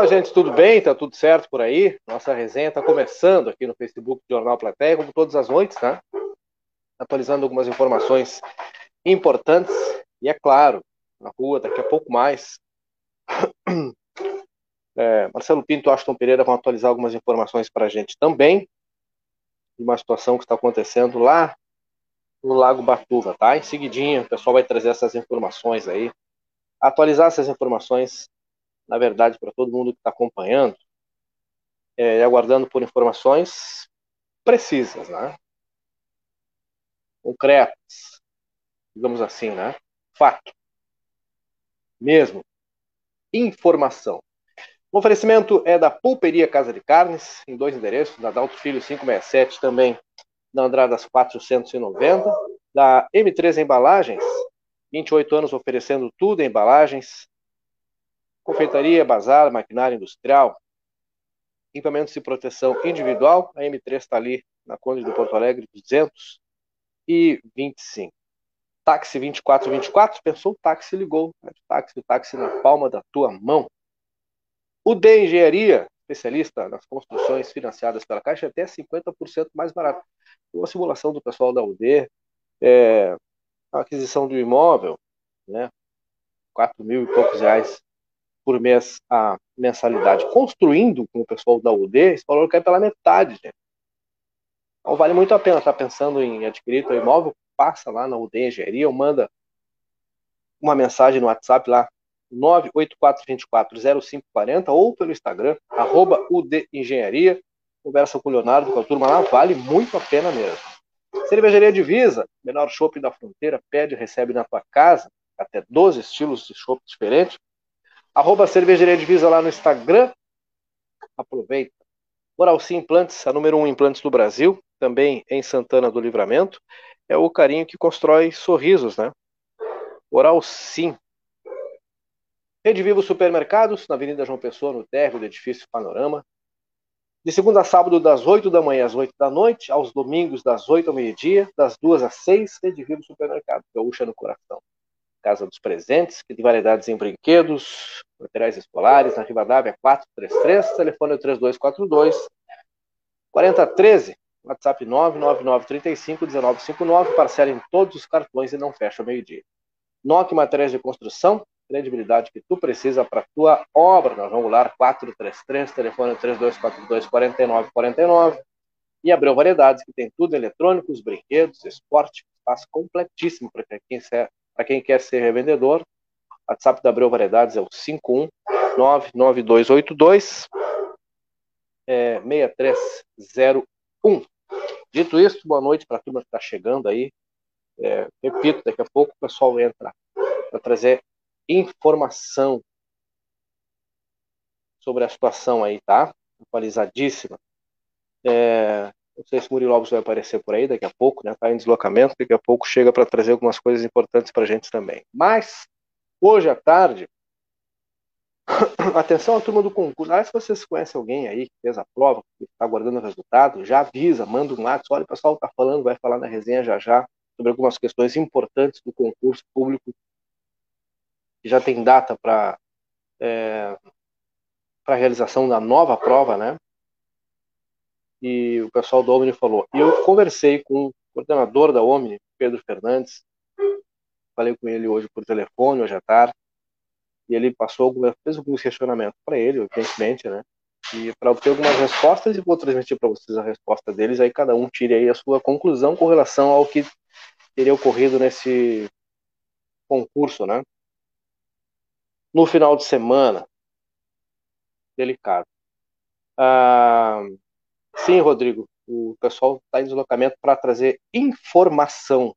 Fala, gente, tudo bem? Tá tudo certo por aí? Nossa resenha está começando aqui no Facebook do Jornal Platéia, como todas as noites, tá? Atualizando algumas informações importantes e, é claro, na rua, daqui a pouco mais. É, Marcelo Pinto e Aston Pereira vão atualizar algumas informações para a gente também, de uma situação que está acontecendo lá no Lago Batuva, tá? Em seguidinho, o pessoal vai trazer essas informações aí, atualizar essas informações na verdade, para todo mundo que está acompanhando, é, aguardando por informações precisas, né? concretas, digamos assim, né? Fato. Mesmo. Informação. O oferecimento é da Pulperia Casa de Carnes, em dois endereços, da Dalto Filho 567, também na Andradas 490, da M3 Embalagens, 28 anos oferecendo tudo em embalagens, confeitaria, bazar, maquinária industrial, equipamentos de proteção individual. A M3 está ali na Conde do Porto Alegre 225. Táxi 2424, pensou o táxi ligou. Né? Táxi, táxi na palma da tua mão. O D Engenharia, especialista nas construções financiadas pela Caixa, até 50% mais barato. Uma simulação do pessoal da UD, é, a aquisição um imóvel, né, 4 mil e poucos reais por mês a mensalidade. Construindo com o pessoal da UD, esse valor cai pela metade, gente. Então vale muito a pena estar pensando em adquirir o imóvel, passa lá na UD Engenharia ou manda uma mensagem no WhatsApp lá, 984240540 ou pelo Instagram, arroba UD Engenharia. Conversa com o Leonardo, com a turma lá, vale muito a pena mesmo. Cervejaria Divisa, menor shopping da fronteira, pede e recebe na tua casa, até 12 estilos de shopping diferentes. Arroba Cervejaria Divisa lá no Instagram. Aproveita. Oral Sim Implantes, a número 1 um implantes do Brasil, também em Santana do Livramento. É o carinho que constrói sorrisos, né? Oral Sim. Rede Vivo Supermercados, na Avenida João Pessoa, no térreo do edifício Panorama. De segunda a sábado, das 8 da manhã às 8 da noite, aos domingos, das 8 ao meio-dia, das 2 às 6, Rede Vivo Supermercado, gaúcha no coração. Casa dos Presentes, que tem variedades em brinquedos, materiais escolares, na Rivadavia 433, telefone é 3242 4013, WhatsApp 99935 1959, parcela em todos os cartões e não fecha meio-dia. Noque Materiais de Construção, credibilidade que tu precisa para tua obra, nós vamos lá 433, telefone 3242 4949 e Abreu Variedades, que tem tudo eletrônicos, brinquedos, esporte, espaço completíssimo para quem para quem quer ser revendedor, WhatsApp da Abreu Variedades é o 5199282 é, 6301. Dito isso, boa noite para a turma que está chegando aí. É, repito, daqui a pouco o pessoal entra para trazer informação sobre a situação aí, tá? Atualizadíssima. É, não sei se o Murilo Alves vai aparecer por aí daqui a pouco, né? Tá em deslocamento, daqui a pouco chega para trazer algumas coisas importantes para a gente também. Mas, hoje à tarde, atenção à turma do concurso. Ah, se vocês conhecem alguém aí que fez a prova, que está aguardando o resultado, já avisa, manda um WhatsApp. Olha, o pessoal está falando, vai falar na resenha já já sobre algumas questões importantes do concurso público, que já tem data para é, para a realização da nova prova, né? E o pessoal da Omni falou. E eu conversei com o coordenador da Omni, Pedro Fernandes, falei com ele hoje por telefone, hoje à tarde, e ele passou, fez alguns questionamentos para ele, evidentemente, né? E para obter algumas respostas, e vou transmitir para vocês a resposta deles, aí cada um tire aí a sua conclusão com relação ao que teria ocorrido nesse concurso, né? No final de semana, delicado. Ah, Sim, Rodrigo. O pessoal está em deslocamento para trazer informação.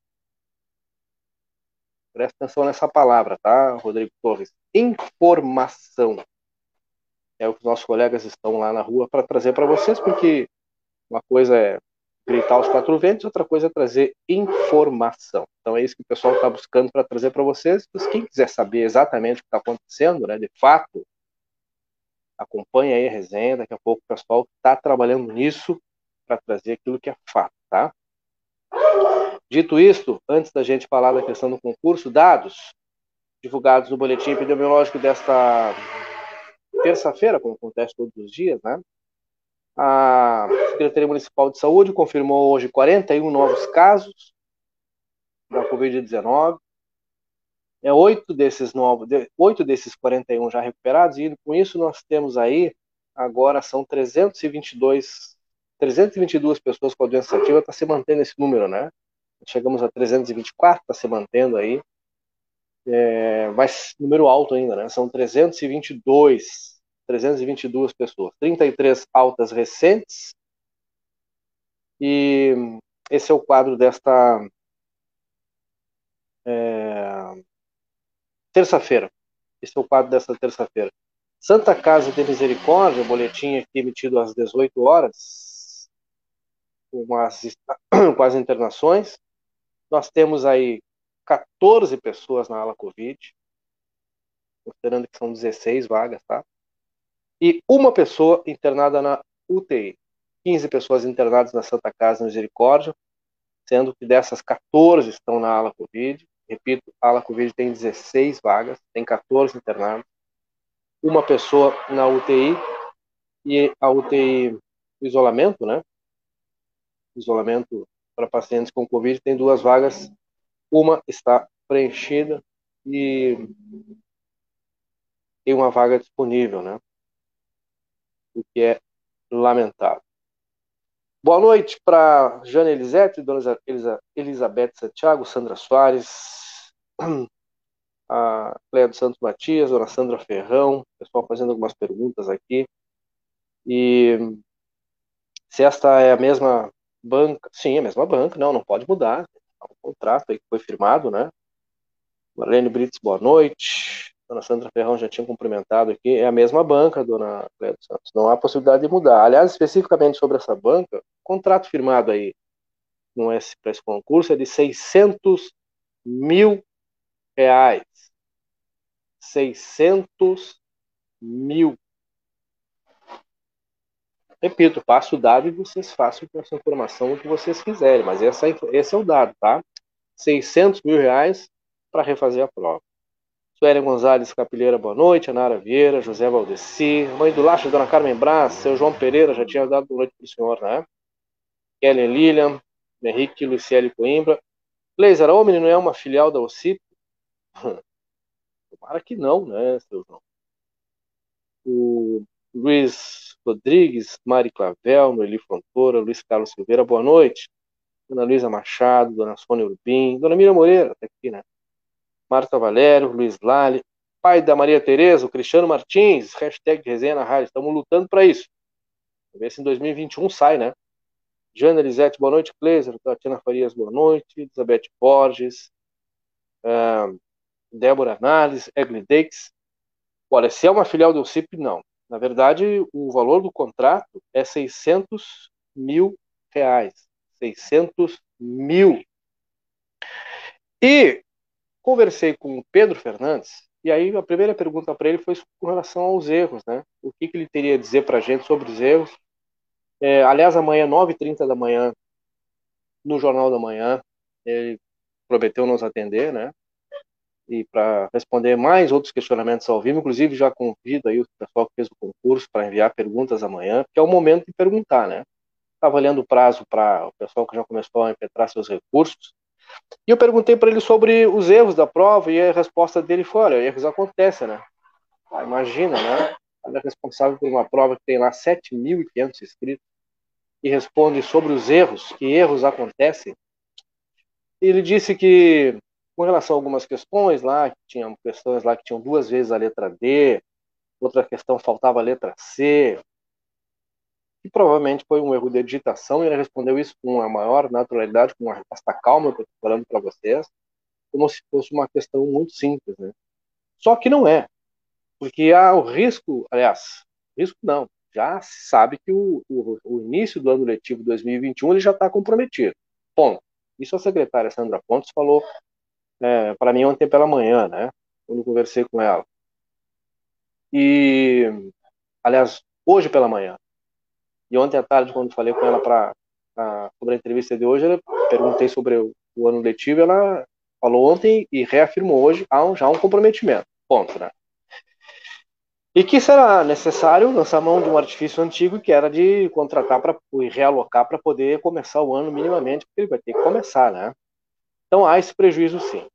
Presta atenção nessa palavra, tá, Rodrigo Torres? Informação. É o que os nossos colegas estão lá na rua para trazer para vocês, porque uma coisa é gritar aos quatro ventos, outra coisa é trazer informação. Então é isso que o pessoal está buscando para trazer para vocês. Mas quem quiser saber exatamente o que está acontecendo, né, de fato, acompanhe aí a resenha, daqui a pouco o pessoal está trabalhando nisso para trazer aquilo que é fato, tá? Dito isto, antes da gente falar da questão do concurso, dados divulgados no boletim epidemiológico desta terça-feira, como acontece todos os dias, né? A Secretaria Municipal de Saúde confirmou hoje 41 novos casos da Covid-19. É oito desses novos, oito desses 41 já recuperados e com isso nós temos aí agora são 322 322 pessoas com a doença ativa, está se mantendo esse número, né? Chegamos a 324, está se mantendo aí. É, mas número alto ainda, né? São 322, 322 pessoas, 33 altas recentes. E esse é o quadro desta é, terça-feira. Esse é o quadro desta terça-feira. Santa Casa de Misericórdia, boletim aqui emitido às 18 horas, com as, com as internações. Nós temos aí 14 pessoas na ala Covid, considerando que são 16 vagas, tá? E uma pessoa internada na UTI. 15 pessoas internadas na Santa Casa Misericórdia, sendo que dessas 14 estão na ala Covid. Repito, a ala Covid tem 16 vagas, tem 14 internados. Uma pessoa na UTI e a UTI isolamento, né? Isolamento para pacientes com Covid tem duas vagas. Uma está preenchida e tem uma vaga disponível, né? O que é lamentável. Boa noite para Jana Elisete, Dona Elizabeth Santiago, Sandra Soares, a Cleia dos Santos Matias, Dona Sandra Ferrão, pessoal fazendo algumas perguntas aqui. E se esta é a mesma banca, sim, é a mesma banca, não, não pode mudar. É um contrato aí que foi firmado, né? Marlene Brits, boa noite. Dona Sandra Ferrão já tinha cumprimentado aqui, é a mesma banca, dona Cléia dos Santos, não há possibilidade de mudar. Aliás, especificamente sobre essa banca, o contrato firmado aí para esse concurso é de 600 mil reais. 600 mil. Repito, passo o dado e vocês façam com essa informação o que vocês quiserem, mas essa, esse é o dado, tá? 600 mil reais para refazer a prova. Suélia Gonzalez Capilheira, boa noite. Anara Vieira, José Valdeci, mãe do Lacha, Dona Carmen Braz, seu João Pereira, já tinha dado boa noite para o senhor, né? Kellen Lilian, Henrique Luciele Coimbra. Laser, a Omni não é uma filial da OCIP? Tomara que não, né, seu João? O Luiz Rodrigues, Mari Clavel, Noeli Fontoura, Luiz Carlos Silveira, boa noite. Dona Luísa Machado, Dona Sônia Urbim, Dona Miriam Moreira, tá aqui, né? Marta Valério, Luiz Lali, pai da Maria Tereza, o Cristiano Martins, hashtag resenha na rádio, estamos lutando para isso. Vamos ver se em 2021 sai, né? Jana Elisete, boa noite, Cleiser, Tatiana Farias, boa noite, Elizabeth Borges, uh, Débora Análise, Egli Deix. Olha, se é uma filial do CIP, não. Na verdade, o valor do contrato é 600 mil reais. 600 mil. E Conversei com o Pedro Fernandes, e aí a primeira pergunta para ele foi com relação aos erros, né? O que, que ele teria a dizer para a gente sobre os erros. É, aliás, amanhã, 9h30 da manhã, no Jornal da Manhã, ele prometeu nos atender, né? E para responder mais outros questionamentos ao vivo, inclusive já convido aí o pessoal que fez o concurso para enviar perguntas amanhã, que é o momento de perguntar, né? Estava olhando o prazo para o pessoal que já começou a impetrar seus recursos. E eu perguntei para ele sobre os erros da prova e a resposta dele foi: olha, erros acontecem, né? Ah, imagina, né? Ele é responsável por uma prova que tem lá 7.500 inscritos e responde sobre os erros, que erros acontecem. Ele disse que, com relação a algumas questões lá, que tinham questões lá que tinham duas vezes a letra D, outra questão faltava a letra C, que provavelmente foi um erro de digitação, e ele respondeu isso com a maior naturalidade, com resposta calma que eu estou falando para vocês, como se fosse uma questão muito simples. Né? Só que não é, porque há o risco, aliás, risco não, já se sabe que o, o, o início do ano letivo 2021 ele já está comprometido. Ponto. Isso a secretária Sandra Pontes falou é, para mim ontem pela manhã, né? Quando conversei com ela. E, aliás, hoje pela manhã. E ontem à tarde, quando falei com ela para sobre a entrevista de hoje, eu perguntei sobre o, o, ano letivo, ela falou ontem e reafirmou hoje há um, já um comprometimento. Ponto, né? E que será necessário lançar mão de um artifício antigo que era de contratar para realocar para poder começar o ano minimamente, porque ele vai ter que começar, né? Então há esse prejuízo sim,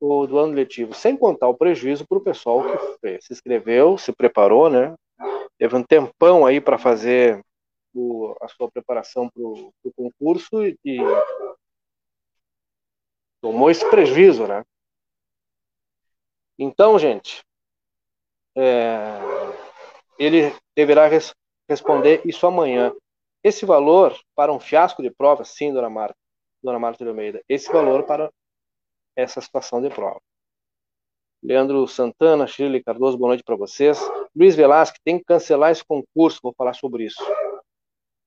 o, do ano letivo, sem contar o prejuízo para o pessoal que se inscreveu, se preparou, né? Teve um tempão aí para fazer o, a sua preparação para o concurso e, e tomou esse prejuízo, né? Então, gente, é, ele deverá res, responder isso amanhã. Esse valor para um fiasco de prova, sim, dona Marta, dona Marta de Almeida, esse valor para essa situação de prova. Leandro Santana, Shirley Cardoso, boa noite para vocês. Luiz Velasque, tem que cancelar esse concurso, vou falar sobre isso.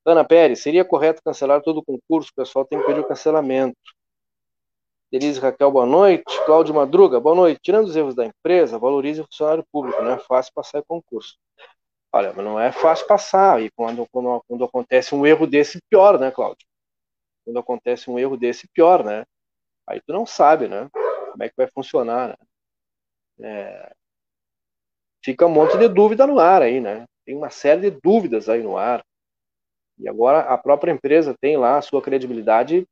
Ana Pérez, seria correto cancelar todo o concurso, o pessoal tem que pedir o cancelamento. Denise Raquel, boa noite. Cláudio Madruga, boa noite. Tirando os erros da empresa, valorize o funcionário público, não é fácil passar em concurso. Olha, não é fácil passar, e quando, quando, quando acontece um erro desse, pior, né, Cláudio? Quando acontece um erro desse, pior, né? Aí tu não sabe, né? Como é que vai funcionar, né? É... Fica um monte de dúvida no ar aí, né? Tem uma série de dúvidas aí no ar. E agora a própria empresa tem lá a sua credibilidade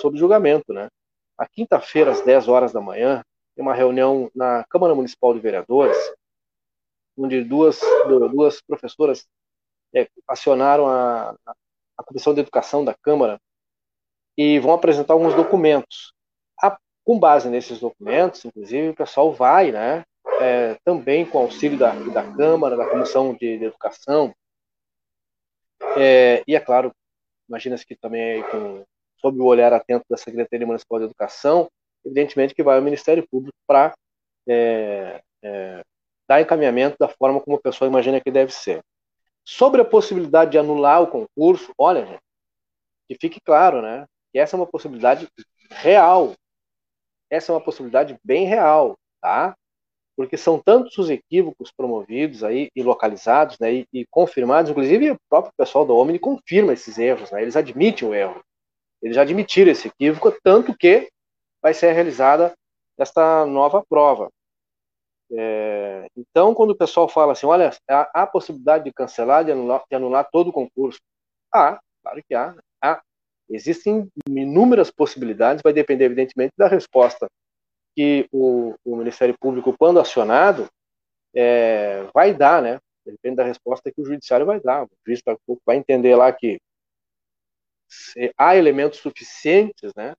sob julgamento, né? A quinta-feira, às 10 horas da manhã, tem uma reunião na Câmara Municipal de Vereadores, onde duas, duas professoras é, acionaram a, a Comissão de Educação da Câmara e vão apresentar alguns documentos. A, com base nesses documentos, inclusive, o pessoal vai, né, é, também com auxílio da, da Câmara, da Comissão de, de Educação, é, e é claro, imagina-se que também com, sob o olhar atento da Secretaria Municipal de Educação, evidentemente que vai ao Ministério Público para é, é, dar encaminhamento da forma como a pessoa imagina que deve ser. Sobre a possibilidade de anular o concurso, olha, gente, que fique claro, né? Que essa é uma possibilidade real. Essa é uma possibilidade bem real, tá? porque são tantos os equívocos promovidos aí e localizados, né, e, e confirmados, inclusive o próprio pessoal da Omni confirma esses erros, né, eles admitem o erro, eles já admitiram esse equívoco, tanto que vai ser realizada esta nova prova. É, então, quando o pessoal fala assim, olha, há, há possibilidade de cancelar, de anular, de anular todo o concurso, há, claro que há, há. Existem inúmeras possibilidades, vai depender, evidentemente, da resposta que o, o Ministério Público, quando acionado, é, vai dar, né? Depende da resposta que o judiciário vai dar. O juiz vai entender lá que há elementos suficientes, né,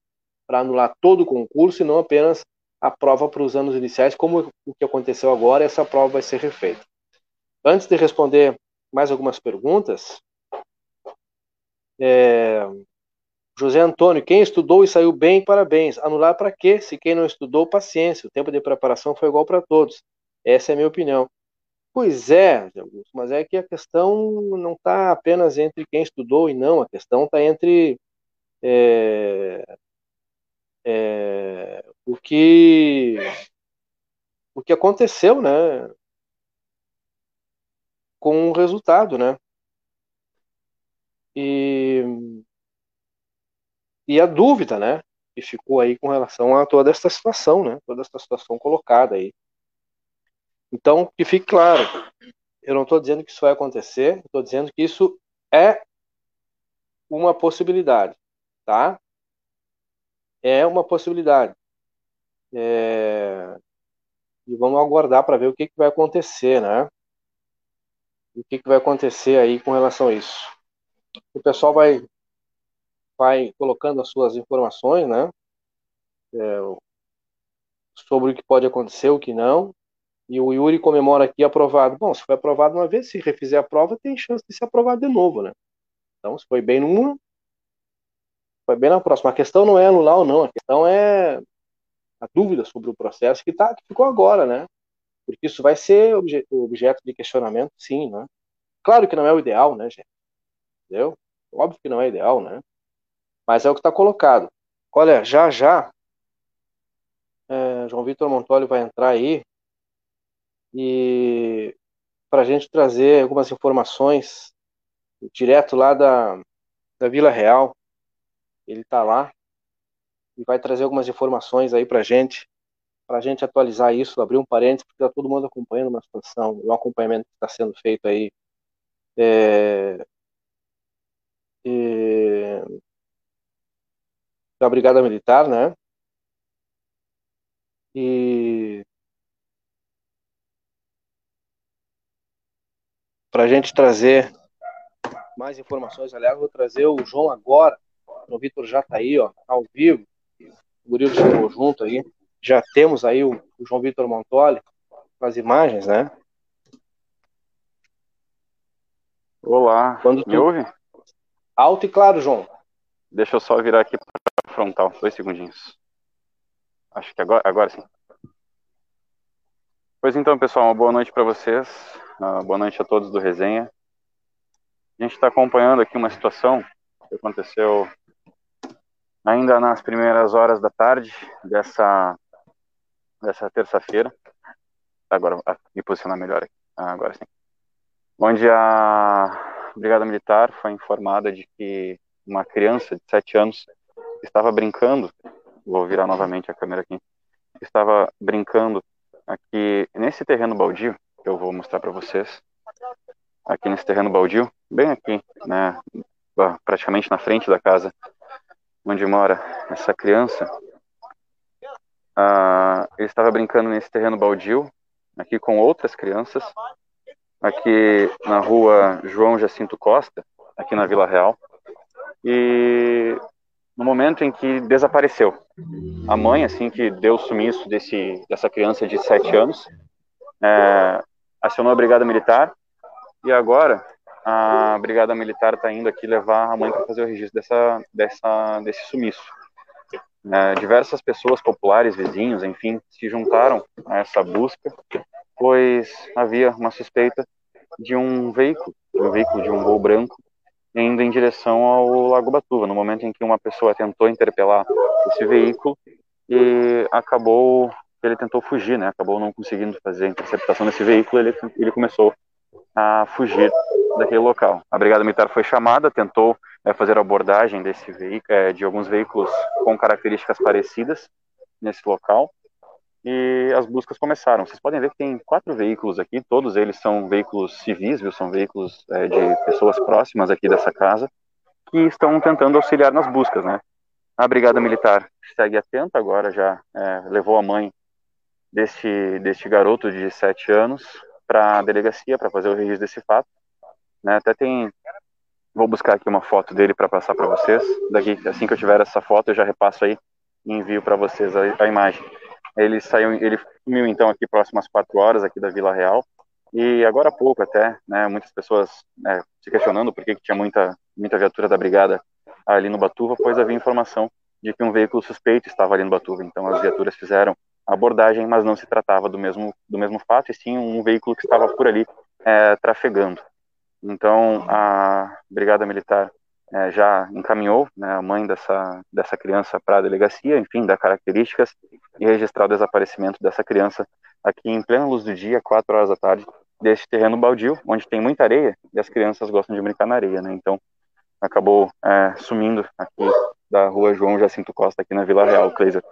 para anular todo o concurso e não apenas a prova para os anos iniciais, como o que aconteceu agora, essa prova vai ser refeita. Antes de responder mais algumas perguntas, é, José Antônio, quem estudou e saiu bem, parabéns. Anular para quê? Se quem não estudou, paciência. O tempo de preparação foi igual para todos. Essa é a minha opinião. Pois é, Augusto, mas é que a questão não está apenas entre quem estudou e não, a questão está entre é, é, o que o que aconteceu, né, com o resultado, né? E e a dúvida, né, que ficou aí com relação a toda essa situação, né, toda essa situação colocada aí. Então, que fique claro, eu não estou dizendo que isso vai acontecer, estou dizendo que isso é uma possibilidade, tá? É uma possibilidade. É... E vamos aguardar para ver o que, que vai acontecer, né? O que, que vai acontecer aí com relação a isso. O pessoal vai vai colocando as suas informações, né? É, sobre o que pode acontecer, o que não. E o Yuri comemora aqui aprovado. Bom, se foi aprovado uma vez, se refizer a prova, tem chance de ser aprovado de novo, né? Então, se foi bem numa, foi bem na próxima. A questão não é anular ou não, a questão é a dúvida sobre o processo que, tá, que ficou agora, né? Porque isso vai ser obje, objeto de questionamento, sim, né? Claro que não é o ideal, né, gente? Entendeu? Óbvio que não é ideal, né? Mas é o que está colocado. Olha, já já, é, João Vitor Montoli vai entrar aí e para a gente trazer algumas informações direto lá da, da Vila Real. Ele está lá e vai trazer algumas informações aí para a gente, para a gente atualizar isso, abrir um parênteses, porque está todo mundo acompanhando uma situação, um acompanhamento que está sendo feito aí é, é, da Brigada Militar, né? E para a gente trazer mais informações, aliás, vou trazer o João agora. O Vitor já está aí, ó, ao vivo. O Murilo chegou junto aí. Já temos aí o, o João Vitor Montoli com as imagens, né? Olá, Quando tu... me ouve? Alto e claro, João. Deixa eu só virar aqui para frontal, dois segundinhos. Acho que agora, agora sim. Pois então, pessoal, uma boa noite para vocês. Uh, boa noite a todos do Resenha. A gente está acompanhando aqui uma situação que aconteceu ainda nas primeiras horas da tarde dessa, dessa terça-feira. Agora, ah, me posicionar melhor aqui. Ah, agora sim. Onde a Brigada Militar foi informada de que uma criança de 7 anos estava brincando, vou virar novamente a câmera aqui, estava brincando aqui nesse terreno baldio, que eu vou mostrar para vocês, aqui nesse terreno baldio, bem aqui, né, praticamente na frente da casa onde mora essa criança, ah, ele estava brincando nesse terreno baldio, aqui com outras crianças, aqui na rua João Jacinto Costa, aqui na Vila Real, e no momento em que desapareceu, a mãe, assim que deu o sumiço desse, dessa criança de 7 anos, é, acionou a Brigada Militar, e agora a Brigada Militar está indo aqui levar a mãe para fazer o registro dessa, dessa, desse sumiço. É, diversas pessoas populares, vizinhos, enfim, se juntaram a essa busca, pois havia uma suspeita de um veículo, um veículo de um gol branco, indo em direção ao Lago Batuva, no momento em que uma pessoa tentou interpelar esse veículo e acabou, ele tentou fugir, né, acabou não conseguindo fazer a interceptação desse veículo, ele, ele começou a fugir daquele local. A Brigada Militar foi chamada, tentou é, fazer a abordagem desse veículo, é, de alguns veículos com características parecidas nesse local e as buscas começaram. Vocês podem ver que tem quatro veículos aqui, todos eles são veículos civis, viu? São veículos é, de pessoas próximas aqui dessa casa que estão tentando auxiliar nas buscas, né? A Brigada Militar segue atenta agora, já é, levou a mãe deste, deste garoto de sete anos para a delegacia para fazer o registro desse fato. Né? Até tem, vou buscar aqui uma foto dele para passar para vocês. Daqui, assim que eu tiver essa foto, eu já repasso aí e envio para vocês a, a, imagem. Ele saiu, ele sumiu então aqui próximas quatro horas aqui da Vila Real e agora há pouco até, né? Muitas pessoas né, se questionando por que, que tinha muita muita viatura da brigada ali no Batuva, pois havia informação de que um veículo suspeito estava ali no Batuva. Então as viaturas fizeram abordagem, mas não se tratava do mesmo, do mesmo fato, e sim um veículo que estava por ali é, trafegando. Então, a Brigada Militar é, já encaminhou né, a mãe dessa, dessa criança para a delegacia, enfim, dar características e registrar o desaparecimento dessa criança aqui em plena luz do dia, 4 horas da tarde, deste terreno baldio, onde tem muita areia e as crianças gostam de brincar na areia, né? Então, acabou é, sumindo aqui da rua João Jacinto Costa, aqui na Vila Real, Cleiser.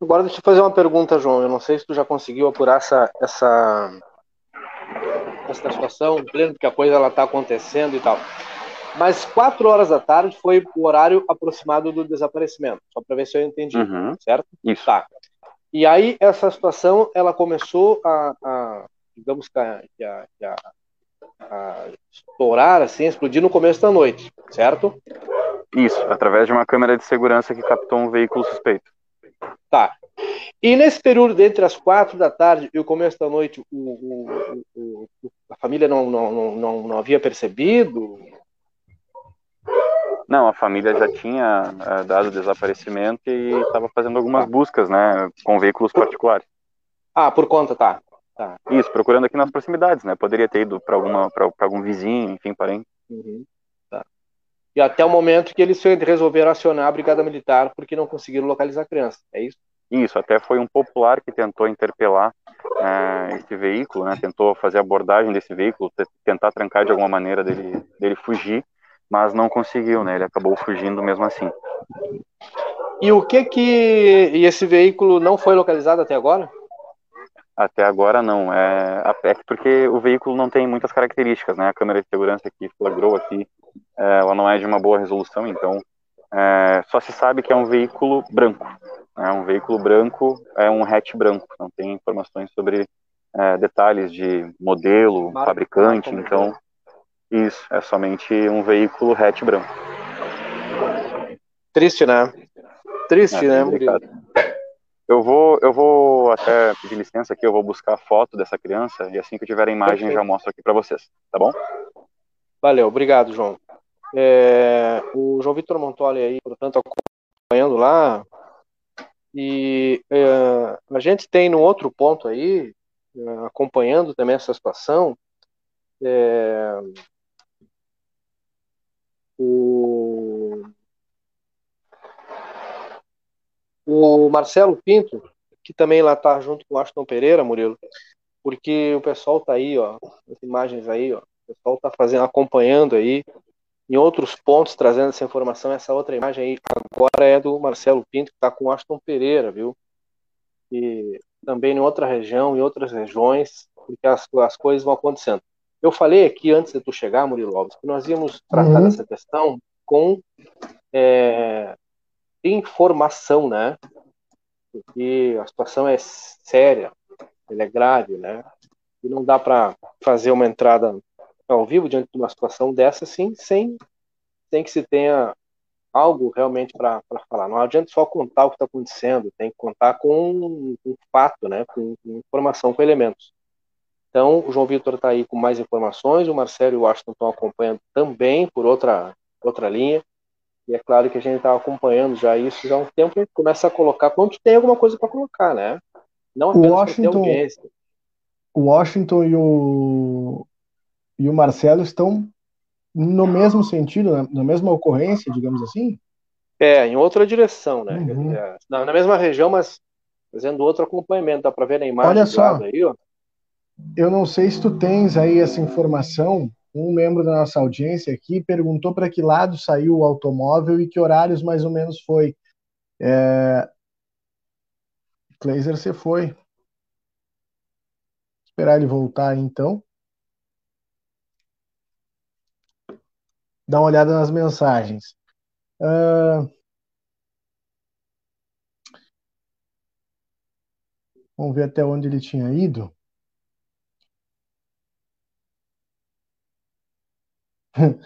Agora deixa eu fazer uma pergunta, João. Eu não sei se tu já conseguiu apurar essa, essa, essa situação, pleno, porque a coisa ela está acontecendo e tal. Mas quatro horas da tarde foi o horário aproximado do desaparecimento, só para ver se eu entendi, uhum. certo? Isso. Tá. E aí essa situação ela começou a, a digamos que a, a, a, estourar, assim, explodir no começo da noite, certo? Isso, através de uma câmera de segurança que captou um veículo suspeito. Tá. E nesse período entre as quatro da tarde e o começo da noite, o, o, o, a família não, não, não, não havia percebido? Não, a família já tinha é, dado desaparecimento e estava fazendo algumas buscas, né, com veículos particulares. Ah, por conta, tá. tá. Isso, procurando aqui nas proximidades, né? Poderia ter ido para alguma, para algum vizinho, enfim, parente. Uhum. Tá. E até o momento que eles resolveram acionar a brigada militar porque não conseguiram localizar a criança, é isso? Isso, até foi um popular que tentou interpelar é, esse veículo, né, tentou fazer abordagem desse veículo, tentar trancar de alguma maneira dele, dele fugir, mas não conseguiu, né, ele acabou fugindo mesmo assim. E o que que e esse veículo não foi localizado até agora? Até agora não. É, é porque o veículo não tem muitas características, né? A câmera de segurança que flagrou aqui, é, ela não é de uma boa resolução, então é, só se sabe que é um veículo branco. É um veículo branco, é um hatch branco. Não tem informações sobre é, detalhes de modelo, fabricante, então isso é somente um veículo hatch branco. Triste, né? Triste, é, né? Eu vou, eu vou até pedir licença aqui, eu vou buscar a foto dessa criança e assim que eu tiver a imagem Perfeito. já mostro aqui para vocês, tá bom? Valeu, obrigado, João. É, o João Vitor Montoli aí, portanto, acompanhando lá. E é, a gente tem no outro ponto aí, é, acompanhando também essa situação, é, o, o Marcelo Pinto, que também lá está junto com o Aston Pereira, Murilo, porque o pessoal tá aí, ó, as imagens aí, ó, o pessoal tá fazendo, acompanhando aí em outros pontos, trazendo essa informação. Essa outra imagem aí agora é do Marcelo Pinto, que está com o Aston Pereira, viu? E também em outra região, em outras regiões, porque as, as coisas vão acontecendo. Eu falei aqui antes de tu chegar, Murilo Alves, que nós íamos tratar uhum. dessa questão com é, informação, né? Porque a situação é séria, ela é grave, né? E não dá para fazer uma entrada ao vivo diante de uma situação dessa, sim, sem, sem que se tenha algo realmente para falar. Não adianta só contar o que está acontecendo, tem que contar com um fato, né, com, com, informação, com elementos. Então, o João Vitor está aí com mais informações, o Marcelo e o Washington estão acompanhando também por outra, outra linha. E é claro que a gente está acompanhando já isso já há um tempo e começa a colocar quando tem alguma coisa para colocar, né? Não apenas Washington, o Washington e o, e o Marcelo estão no mesmo sentido, na, na mesma ocorrência, digamos assim? É, em outra direção, né? Uhum. Na, na, mesma região, mas fazendo outro acompanhamento. Dá para ver na imagem Olha só, aí, ó. Eu não sei se tu tens aí essa informação. Um membro da nossa audiência aqui perguntou para que lado saiu o automóvel e que horários mais ou menos foi. É... Kleiser, você foi. Esperar ele voltar então. dar uma olhada nas mensagens. Uh, vamos ver até onde ele tinha ido.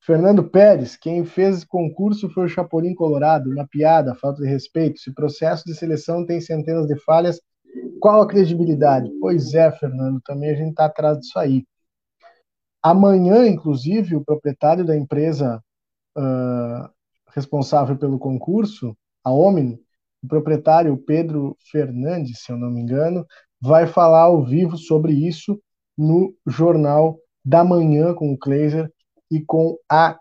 Fernando Pérez, quem fez concurso foi o Chapolin Colorado, uma piada, falta de respeito. Se processo de seleção tem centenas de falhas, qual a credibilidade? Pois é, Fernando, também a gente está atrás disso aí. Amanhã, inclusive, o proprietário da empresa uh, responsável pelo concurso, a Omni, o proprietário Pedro Fernandes, se eu não me engano, vai falar ao vivo sobre isso no Jornal da Manhã com o Kleiser e com a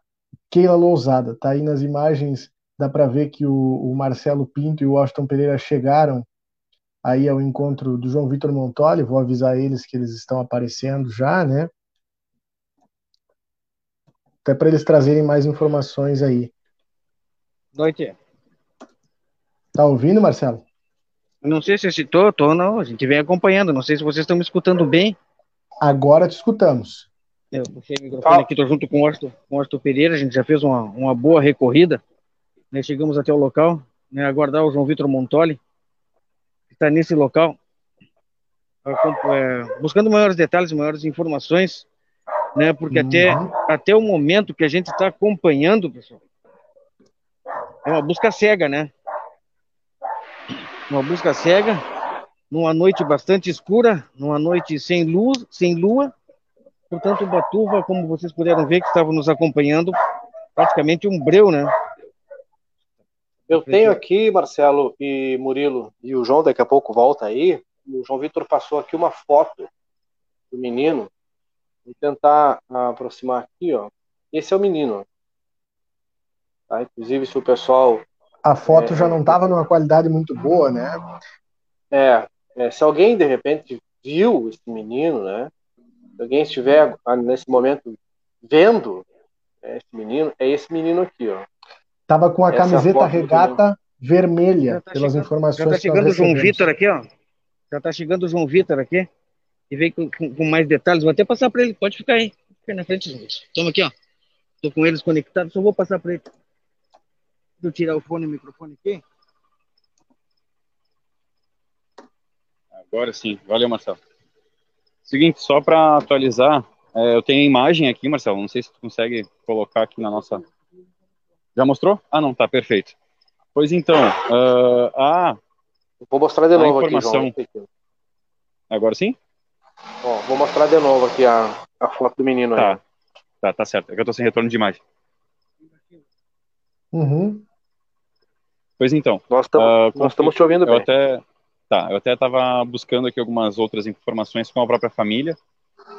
Keila Lousada. Tá aí nas imagens, dá para ver que o, o, Marcelo Pinto e o Washington Pereira chegaram aí ao encontro do João Vitor Montoli. Vou avisar eles que eles estão aparecendo já, né? até para eles trazerem mais informações aí. Noite. Tá ouvindo, Marcelo? Não sei se citou, tô não, a gente vem acompanhando, não sei se vocês estão me escutando bem. Agora te escutamos. Eu puxei o microfone aqui, tô junto com o Orto, com o Orto Pereira, a gente já fez uma, uma boa recorrida, né, chegamos até o local, né, aguardar o João Vitor Montoli, que está nesse local, é, buscando maiores detalhes, maiores informações, né? Porque uhum. até, até o momento que a gente está acompanhando, pessoal, é uma busca cega, né? Uma busca cega, numa noite bastante escura, numa noite sem luz, sem lua. Portanto, o Batuva, como vocês puderam ver, que estava nos acompanhando, praticamente um breu, né? Eu tenho aqui, Marcelo e Murilo, e o João daqui a pouco volta aí. O João Vitor passou aqui uma foto do menino Vou tentar aproximar aqui, ó. Esse é o menino. Tá? Inclusive, se o pessoal. A foto é, já não estava numa qualidade muito boa, né? É, é, Se alguém de repente viu esse menino, né? Se alguém estiver nesse momento vendo é, esse menino, é esse menino aqui, ó. Tava com a Essa camiseta regata vermelha, tá pelas chegando, informações. Já está chegando o João Vitor aqui, ó. Já está chegando o João Vitor aqui. E vem com, com, com, mais detalhes. Vou até passar para ele. Pode ficar aí. Fica na frente, João Toma aqui, ó. Estou com eles conectados, só vou passar para ele. Deixa eu tirar o fone e o microfone aqui. Agora sim. Valeu, Marcelo. Seguinte, só para atualizar, é, eu tenho a imagem aqui, Marcelo. Não sei se tu consegue colocar aqui na nossa. Já mostrou? Ah, não, tá perfeito. Pois então, uh, a. Vou mostrar de a novo informação... aqui, João. Agora sim? Ó, vou mostrar de novo aqui a, a foto do menino tá. aí. Tá, tá certo. É que eu tô sem retorno de imagem. Uhum. Pois então. Nós estamos uh, nós estamos te ouvindo eu bem. Até, tá, eu até estava buscando aqui algumas outras informações com a própria família.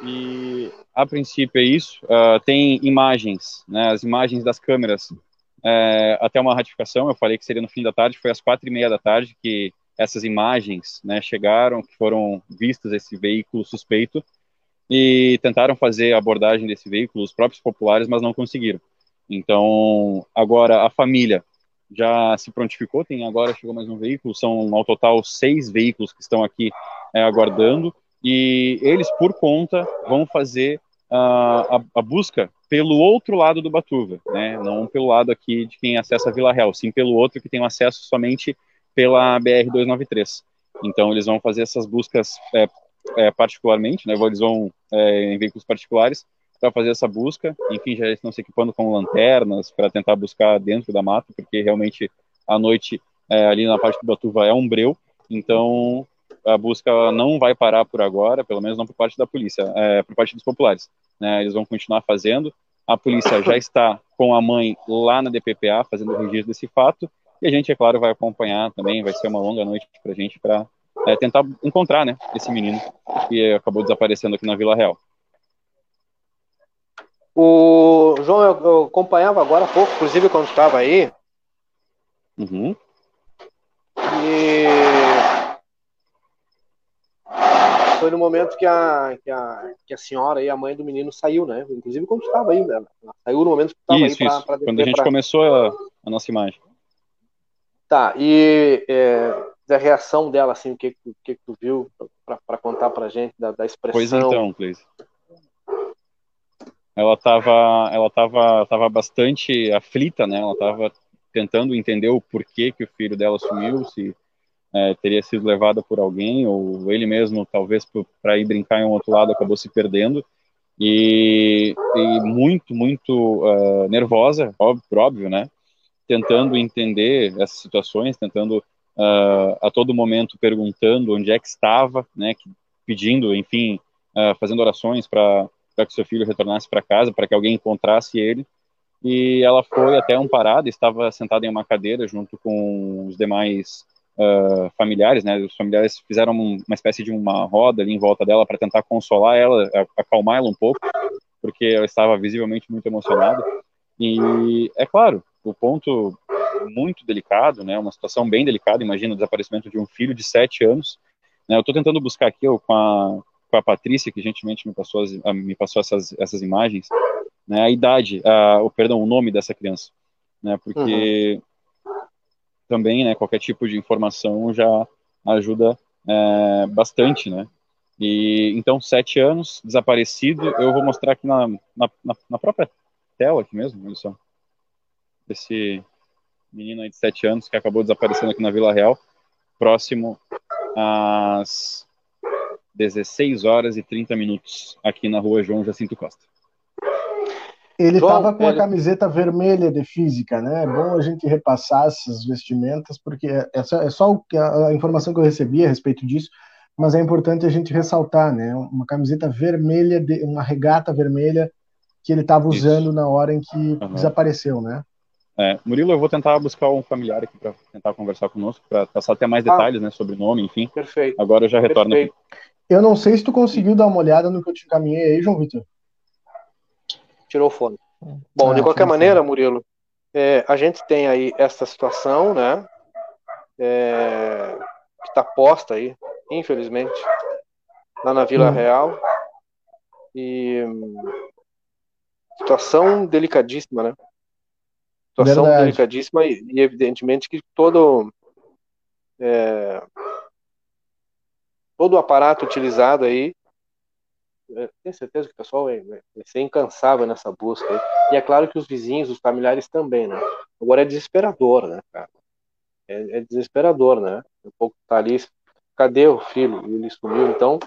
E a princípio é isso. Uh, tem imagens, né, as imagens das câmeras. É, até uma ratificação, eu falei que seria no fim da tarde, foi às quatro e meia da tarde que essas imagens né, chegaram, que foram vistas esse veículo suspeito e tentaram fazer a abordagem desse veículo, os próprios populares, mas não conseguiram. Então, agora a família já se prontificou, tem agora chegou mais um veículo, são ao total seis veículos que estão aqui é, aguardando, e eles, por conta, vão fazer a, a, a, busca pelo outro lado do Batuva, né? não pelo lado aqui de quem acessa a Vila Real, sim pelo outro que tem acesso somente pela BR-293. Então, eles vão fazer essas buscas é, é, particularmente, né? Eles vão é, em veículos particulares para fazer essa busca. Enfim, já estão se equipando com lanternas para tentar buscar dentro da mata, porque realmente à noite é, ali na parte do Batuva é um breu. Então a busca não vai parar por agora, pelo menos não por parte da polícia, é, por parte dos populares. Né? Eles vão continuar fazendo. A polícia já está com a mãe lá na DPPA fazendo o registro desse fato. E a gente, é claro, vai acompanhar também. Vai ser uma longa noite para a gente para é, tentar encontrar, né, esse menino que acabou desaparecendo aqui na Vila Real. O João, eu, eu acompanhava agora há pouco, inclusive quando estava aí. Uhum. E foi no momento que a, que a, que a senhora e a mãe do menino saiu, né? Inclusive quando estava aí, né? Saiu no momento que estava aí para Quando a gente pra... começou a, a, nossa imagem. Tá, e é, da reação dela, assim, o que, o que tu viu para contar pra gente da, da expressão. Pois então, Cleise. Ela estava ela tava, tava bastante aflita, né? Ela estava tentando entender o porquê que o filho dela sumiu, se é, teria sido levada por alguém ou ele mesmo, talvez para ir brincar em um outro lado, acabou se perdendo. E, e muito, muito uh, nervosa, óbvio, óbvio, né? Tentando entender essas situações, tentando uh, a todo momento perguntando onde é que estava, né, pedindo, enfim, uh, fazendo orações para que seu filho retornasse para casa, para que alguém encontrasse ele. E ela foi até amparada, estava sentada em uma cadeira junto com os demais uh, familiares, né? Os familiares fizeram uma espécie de uma roda ali em volta dela para tentar consolar ela, acalmar ela um pouco, porque ela estava visivelmente muito emocionada. E é claro, o ponto muito delicado, né? Uma situação bem delicada. Imagina o desaparecimento de um filho de sete anos. Né, eu estou tentando buscar aqui eu, com, a, com a Patrícia, que gentilmente me passou, as, me passou essas, essas imagens, né, a idade, a, o perdão, o nome dessa criança, né? Porque uhum. também, né? Qualquer tipo de informação já ajuda é, bastante, né? E então sete anos desaparecido. Eu vou mostrar aqui na, na, na própria tela aqui mesmo, olha só. Esse menino aí de 7 anos que acabou desaparecendo aqui na Vila Real, próximo às 16 horas e 30 minutos, aqui na rua João Jacinto Costa. Ele estava com a camiseta vermelha de física, né? É bom a gente repassar essas vestimentas, porque é, é só, é só a informação que eu recebi a respeito disso, mas é importante a gente ressaltar, né? Uma camiseta vermelha, de, uma regata vermelha que ele estava usando Isso. na hora em que uhum. desapareceu, né? É, Murilo, eu vou tentar buscar um familiar aqui para tentar conversar conosco, para passar até mais ah. detalhes, ah, né, sobre nome, enfim. Perfeito. Agora eu já retorno perfeito. aqui. Eu não sei se tu conseguiu dar uma olhada no que eu te encaminhei aí, João Vitor. Tirou o fone. Bom, ah, de qualquer maneira, Murilo, é, a gente tem aí essa situação, né, é, que está posta aí, infelizmente, lá na Vila hum. Real. E situação delicadíssima, né? Situação Verdade. delicadíssima e, e evidentemente que todo é, todo o aparato utilizado aí é, tenho certeza que o pessoal vai, vai ser incansável nessa busca aí. E é claro que os vizinhos, os familiares também, né? Agora é desesperador, né, cara? É, é desesperador, né? Um pouco tá ali, cadê o filho? Ele sumiu, então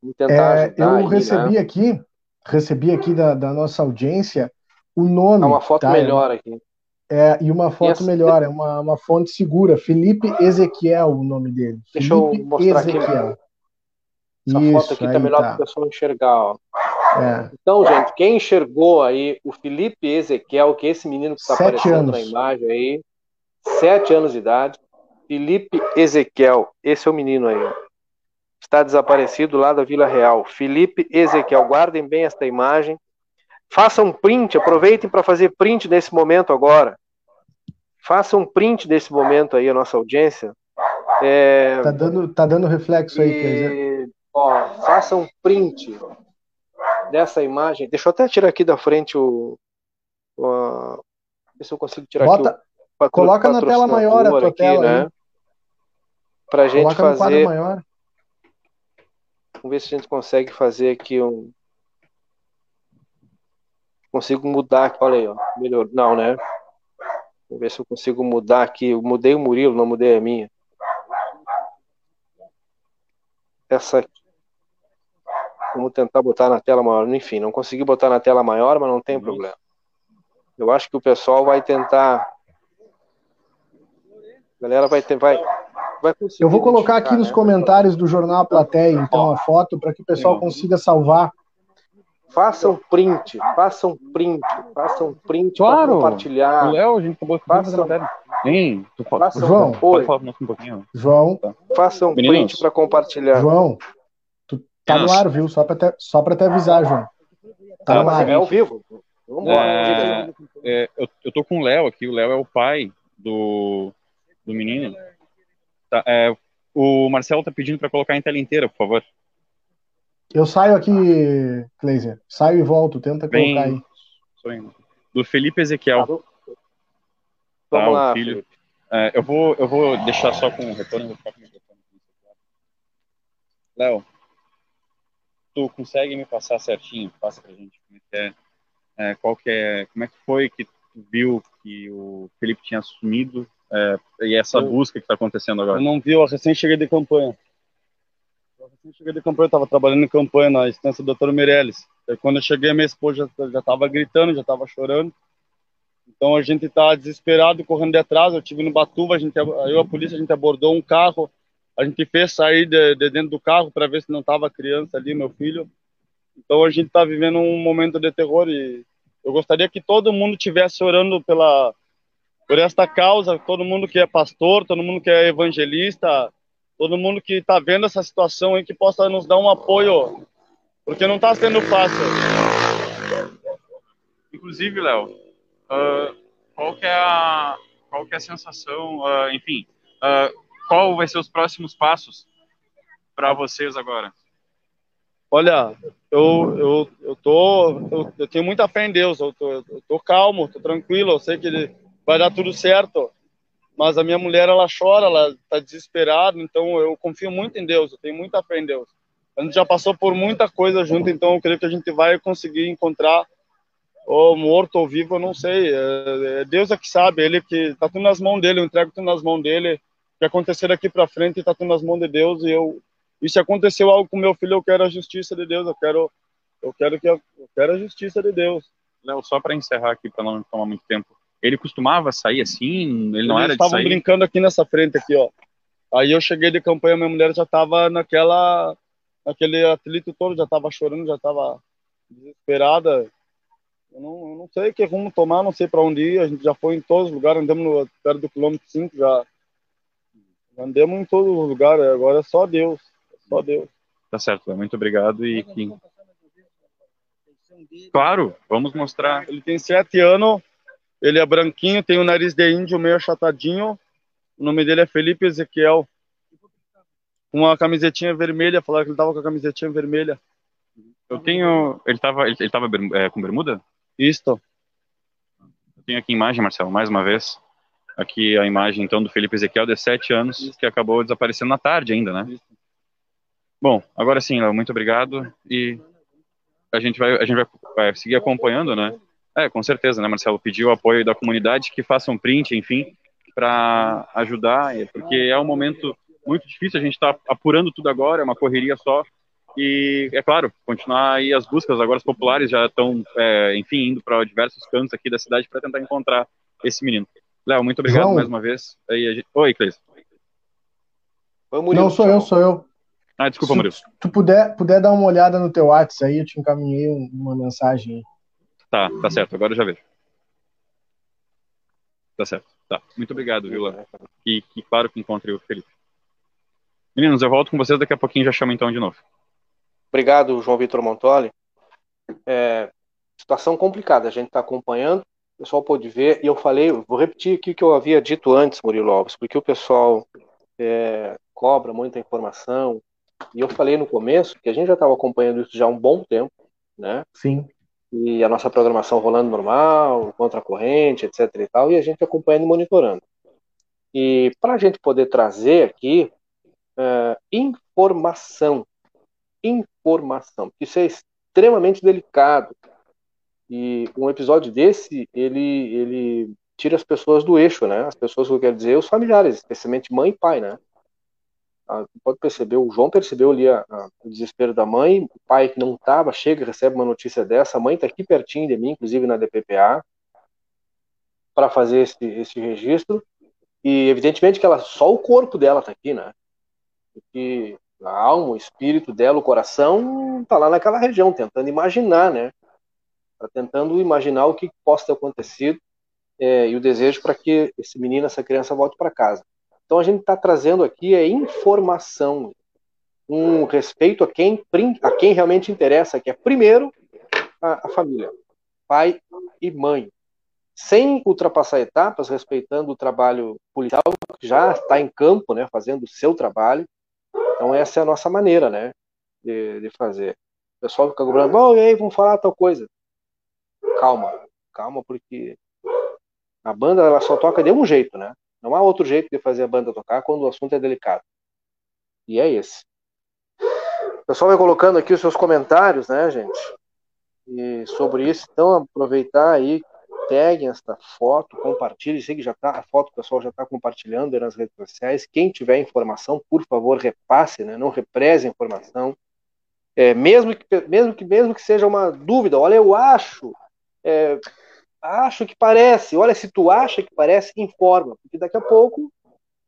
vamos tentar É, ajudar eu aí, recebi né? aqui, recebi aqui da, da nossa audiência o nome, Dá uma foto tá? melhor aqui. É, e uma foto essa- melhor, é uma, uma fonte segura. Felipe Ezequiel, o nome dele. Deixa eu Felipe mostrar aqui. Essa Isso, foto aqui tá melhor tá. para o pessoal enxergar, ó. É. Então, gente, quem enxergou aí o Felipe Ezequiel, que é esse menino que está aparecendo na anos. imagem aí, sete anos de idade, Felipe Ezequiel, esse é o menino aí, ó. Está desaparecido lá da Vila Real. Felipe Ezequiel, guardem bem esta imagem. Façam um print, aproveitem para fazer print nesse momento agora. Façam um print desse momento aí, a nossa audiência. É, Tá dando, tá dando reflexo aí, Cleiser. e, ó, faça um print dessa imagem. Deixa eu até tirar aqui da frente o. o ver se eu consigo tirar Bota, aqui o coloca na tela maior a tua aqui, tela né? aí. Pra gente coloca fazer. Vamos ver se a gente consegue fazer aqui um. Consigo mudar aqui, olha aí, ó. Melhor. Não, né? Vamos ver se eu consigo mudar aqui. Eu mudei o Murilo, não mudei a minha. Essa aqui. Vamos tentar botar na tela maior. Enfim, não consegui botar na tela maior, mas não tem problema. Eu acho que o pessoal vai tentar. A galera vai ter, vai, vai conseguir. Eu vou colocar aqui nos né? comentários do Jornal A Plateia, então, a foto, para que o pessoal consiga salvar. Façam print, façam print, façam print para Claro. compartilhar. O Léo, a gente acabou de fazer Façam-. Sim, tu fala. Façam, João. Oi, Pode falar um pouquinho? João, façam Meninos. print para compartilhar. João, tá no ar, viu? Só para te, só pra te avisar, João. Tá Tá, no ar. é ao vivo. Vamos É, embora. é, eu, eu tô com o Léo aqui. O Léo é o pai do, do menino. Tá, é, o Marcelo tá pedindo para colocar em tela inteira, por favor. Eu saio aqui, Kleiser. Saio e volto, tenta Bem- colocar aí. Do Felipe Ezequiel. Vamos Tá, o lá, filho. Felipe. É, eu, vou, eu vou deixar só com o retorno. eu Vou ficar com o microfone. Léo, tu consegue me passar certinho? Passa pra gente como é que é, é, qual que é, como é que foi que tu viu que o Felipe tinha sumido é, e essa Eu- busca que está acontecendo agora? Eu não vi, eu recém cheguei de campanha. Eu recém cheguei de campanha, eu estava trabalhando em campanha na estância do Dr. Meirelles. Aí quando eu cheguei, minha esposa já estava gritando, já estava chorando. Então a gente está desesperado, correndo de atrás. Eu tive no Batuba, a gente, eu e a polícia, a gente abordou um carro. A gente fez sair de, de dentro do carro para ver se não estava criança ali, meu filho. Então a gente está vivendo um momento de terror e eu gostaria que todo mundo tivesse orando pela por esta causa, todo mundo que é pastor, todo mundo que é evangelista, todo mundo que está vendo essa situação aí que possa nos dar um apoio, porque não está sendo fácil. Inclusive, Léo, ah, qual que é a qual que é a sensação, ah, enfim, ah, qual vai ser os próximos passos para vocês agora? Olha, eu eu eu tô eu, eu tenho muita fé em Deus, eu tô, eu tô calmo, tô tranquilo, eu sei que ele vai dar tudo certo. Mas a minha mulher ela chora, ela tá desesperada, então eu confio muito em Deus, eu tenho muita fé em Deus. A gente já passou por muita coisa junto, então eu creio que a gente vai conseguir encontrar ou morto ou vivo, eu não sei. É, é Deus é que sabe, ele que tá tudo nas mãos dele, eu entrego tudo nas mãos dele. Que acontecer daqui para frente tá tudo nas mãos de Deus e eu e se aconteceu algo com meu filho, eu quero a justiça de Deus, eu quero eu quero que eu quero a justiça de Deus. Léo, só para encerrar aqui, para não tomar muito tempo. Ele costumava sair assim? Ele não Eles era de sair? brincando aqui nessa frente aqui, ó. Aí eu cheguei de campanha, minha mulher já tava naquela naquele atrito todo, já tava chorando, já tava desesperada. Eu não, eu não sei que rumo tomar, não sei para onde ir. A gente já foi em todos os lugares, andamos no, perto do quilômetro 5, já andamos em todos os lugares. Agora é só Deus, só Deus. Tá certo, Léo. Muito obrigado e que... Claro, vamos mostrar. Ele tem sete anos, ele é branquinho, tem o nariz de índio meio achatadinho. O nome dele é Felipe Ezequiel. Com uma camisetinha vermelha, falaram que ele tava com a camisetinha vermelha. Eu tenho. Ele tava, ele, ele tava é, com bermuda? Isto. tenho aqui a imagem, Marcelo, mais uma vez. Aqui a imagem, então, do Felipe Ezequiel, de sete anos, que acabou desaparecendo na tarde ainda, né? Bom, agora sim, Léo, muito obrigado. E a gente vai, a gente vai, vai seguir acompanhando, né? É, com certeza, né, Marcelo? Pediu o apoio da comunidade, que faça um print, enfim, para ajudar, porque é um momento muito difícil, a gente está apurando tudo agora, é uma correria só, e, é claro, continuar aí as buscas, agora as populares já estão, é, enfim, indo para diversos cantos aqui da cidade para tentar encontrar esse menino. Léo, muito obrigado João. mais uma vez. Aí, gente... Oi, Cleis. Não, sou eu, sou eu. Ah, desculpa, Murilo. Se tu puder, puder dar uma olhada no teu WhatsApp aí, eu te encaminhei uma mensagem. Tá, tá certo, agora eu já vejo. Tá certo. Tá. Muito obrigado, viu, Léo? E, e claro que encontre o Felipe. Meninos, eu volto com vocês daqui a pouquinho já chamo então de novo. Obrigado, João Vitor Montoli. É, situação complicada, a gente está acompanhando, o pessoal pode ver, e eu falei, vou repetir aqui o que eu havia dito antes, Murilo Alves, porque o pessoal é, cobra muita informação, e eu falei no começo que a gente já estava acompanhando isso já há um bom tempo, né? Sim. E a nossa programação rolando normal, contra a corrente, etc e tal, e a gente acompanhando e monitorando. E para a gente poder trazer aqui uh, informação, informação, isso é extremamente delicado. E um episódio desse, ele, ele tira as pessoas do eixo, né? As pessoas que eu quero dizer, os familiares, especialmente mãe e pai, né? Ah, pode perceber, o João percebeu ali a, a, o desespero da mãe, o pai que não estava, chega, recebe uma notícia dessa, a mãe está aqui pertinho de mim, inclusive na DPPA, para fazer esse, esse registro, e evidentemente que ela, só o corpo dela está aqui, né? Porque a alma, o espírito dela, o coração, está lá naquela região, tentando imaginar, né? Tá tentando imaginar o que possa ter acontecido é, e o desejo para que esse menino, essa criança volte para casa. Então a gente está trazendo aqui é informação, um respeito a quem, a quem realmente interessa, que é primeiro a, a família, pai e mãe, sem ultrapassar etapas, respeitando o trabalho policial que já está em campo, né, fazendo o seu trabalho. Então essa é a nossa maneira, né, de, de fazer. O pessoal fica cobrando, oh, e aí, vamos falar tal coisa. Calma, calma, porque a banda ela só toca de um jeito, né? Não há outro jeito de fazer a banda tocar quando o assunto é delicado. E é esse. O pessoal vai colocando aqui os seus comentários, né, gente? E sobre isso, então aproveitar aí, peguem esta foto, compartilhem, sei que já tá, a foto o pessoal já está compartilhando nas redes sociais. Quem tiver informação, por favor, repasse, né? Não represe a informação. É, mesmo, que, mesmo, que, mesmo que seja uma dúvida, olha, eu acho, é, acho que parece. Olha, se tu acha que parece, informa, porque daqui a pouco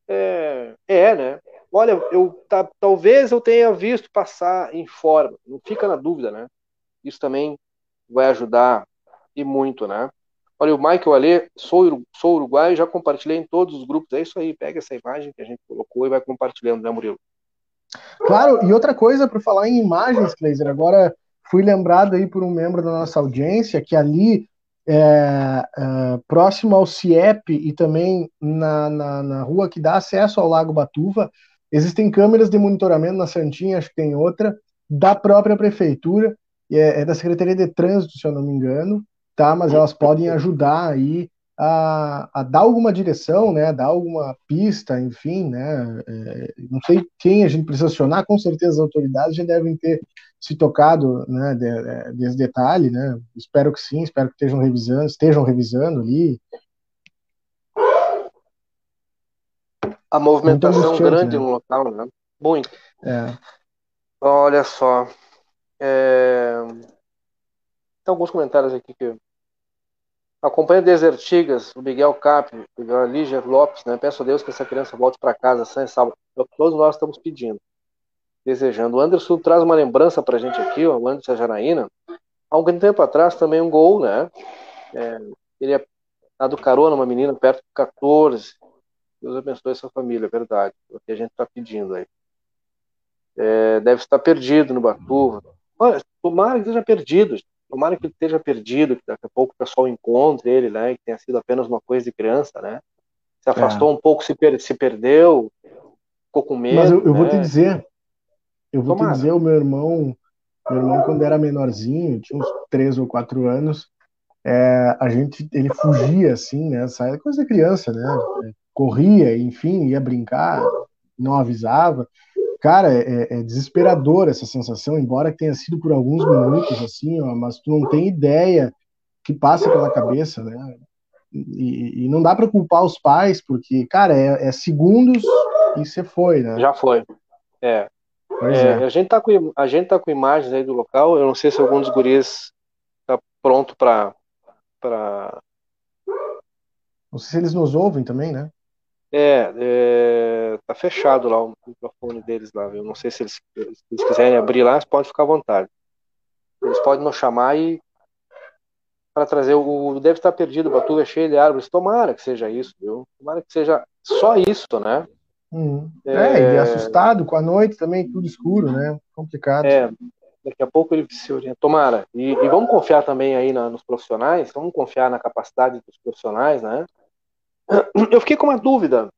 é, é né? Olha, eu tá, talvez eu tenha visto passar, informa. Não fica na dúvida, né? Isso também vai ajudar e muito, né? Olha, o Michael Ali, sou, sou uruguaio, já compartilhei em todos os grupos. É isso aí, pega essa imagem que a gente colocou e vai compartilhando, né, Murilo? Claro, e outra coisa, para falar em imagens, Kleiser, agora fui lembrado aí por um membro da nossa audiência que ali é, é, próximo ao CIEP e também na, na, na, rua que dá acesso ao Lago Batuva, existem câmeras de monitoramento na Santinha, acho que tem outra, da própria prefeitura, é, é, da Secretaria de Trânsito, se eu não me engano, tá? Mas elas podem ajudar aí a, a dar alguma direção, né? Dar alguma pista, enfim, né? É, não sei quem a gente precisa acionar, com certeza as autoridades já devem ter se tocado né, de, é, desse detalhe, né? Espero que sim, espero que estejam revisando, estejam revisando ali. A movimentação grande né? no local, né? Muito. É. Olha só. É... Tem alguns comentários aqui que Acompanha Desertigas, o Miguel Cap, a Lígia Lopes, né? Peço a Deus que essa criança volte para casa sã e salva. É o que todos nós estamos pedindo desejando. O Anderson traz uma lembrança para a gente aqui, ó, o Anderson Janaína. Há algum tempo atrás também um gol, né? É, ele é dado carona uma menina perto de 14. Deus abençoe essa família, é verdade. É o que a gente está pedindo aí. É, deve estar perdido no Batuva. Olha, tomara que esteja perdido. Tomara que ele esteja perdido, que daqui a pouco o pessoal encontre ele, né? Que tenha sido apenas uma coisa de criança, né? Se afastou é. um pouco, se, per se perdeu, ficou com medo. Mas eu, eu né? vou te dizer, eu vou Tomara. te dizer, o meu irmão, meu irmão, quando era menorzinho, tinha uns três ou quatro anos, é, a gente, ele fugia assim, né? Sai coisa de criança, né? Corria, enfim, ia brincar, não avisava. Cara, é, é desesperador essa sensação, embora tenha sido por alguns minutos, assim, ó, mas tu não tem ideia que passa pela cabeça, né? E, e não dá para culpar os pais, porque, cara, é, é, segundos e você foi, né? Já foi. É. É, é. A, gente tá com, a gente tá com imagens aí do local. Eu não sei se algum dos guris tá pronto para para. Não sei se eles nos ouvem também, né? É, é, tá fechado lá o microfone deles lá, viu? Não sei se eles, se eles quiserem abrir lá, pode ficar à vontade. Eles podem nos chamar e para trazer o deve estar perdido, o Batuva é cheio de árvores. Tomara que seja isso, viu? Tomara que seja só isso, né? Uhum. É, é, e assustado com a noite também, tudo escuro, né? Complicado. É, daqui a pouco ele se orienta. Tomara. E, e vamos confiar também aí na, nos profissionais, vamos confiar na capacidade dos profissionais, né? Eu fiquei com uma dúvida,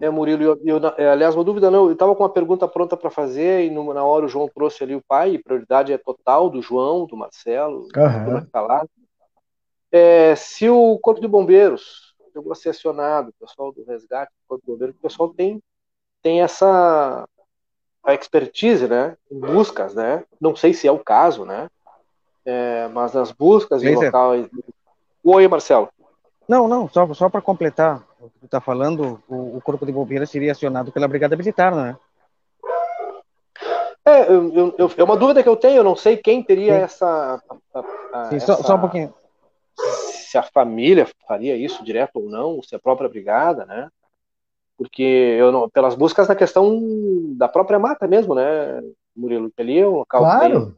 é, Murilo, eu, eu, é, aliás, uma dúvida não, eu estava com uma pergunta pronta para fazer e no, na hora o João trouxe ali o pai, prioridade é total do João, do Marcelo, uhum. do tá É, se o Corpo de Bombeiros ser acionado, o pessoal do resgate, o Corpo de Bombeiros, o pessoal tem, tem essa a expertise, né, em buscas, né, não sei se é o caso, né, é, mas nas buscas em locais... Oi, Marcelo. Não, não, só, só para completar o que tu está falando, o, o, Corpo de Bombeiros seria acionado pela Brigada Militar, né? É, eu, eu, é uma dúvida que eu tenho, eu não sei quem teria Sim. essa... A, a, Sim, essa... Só, só um pouquinho. Se a família faria isso direto ou não, se a própria brigada, né? porque eu não, pelas buscas na questão da própria mata mesmo, né, Murilo? Que ali é um local claro.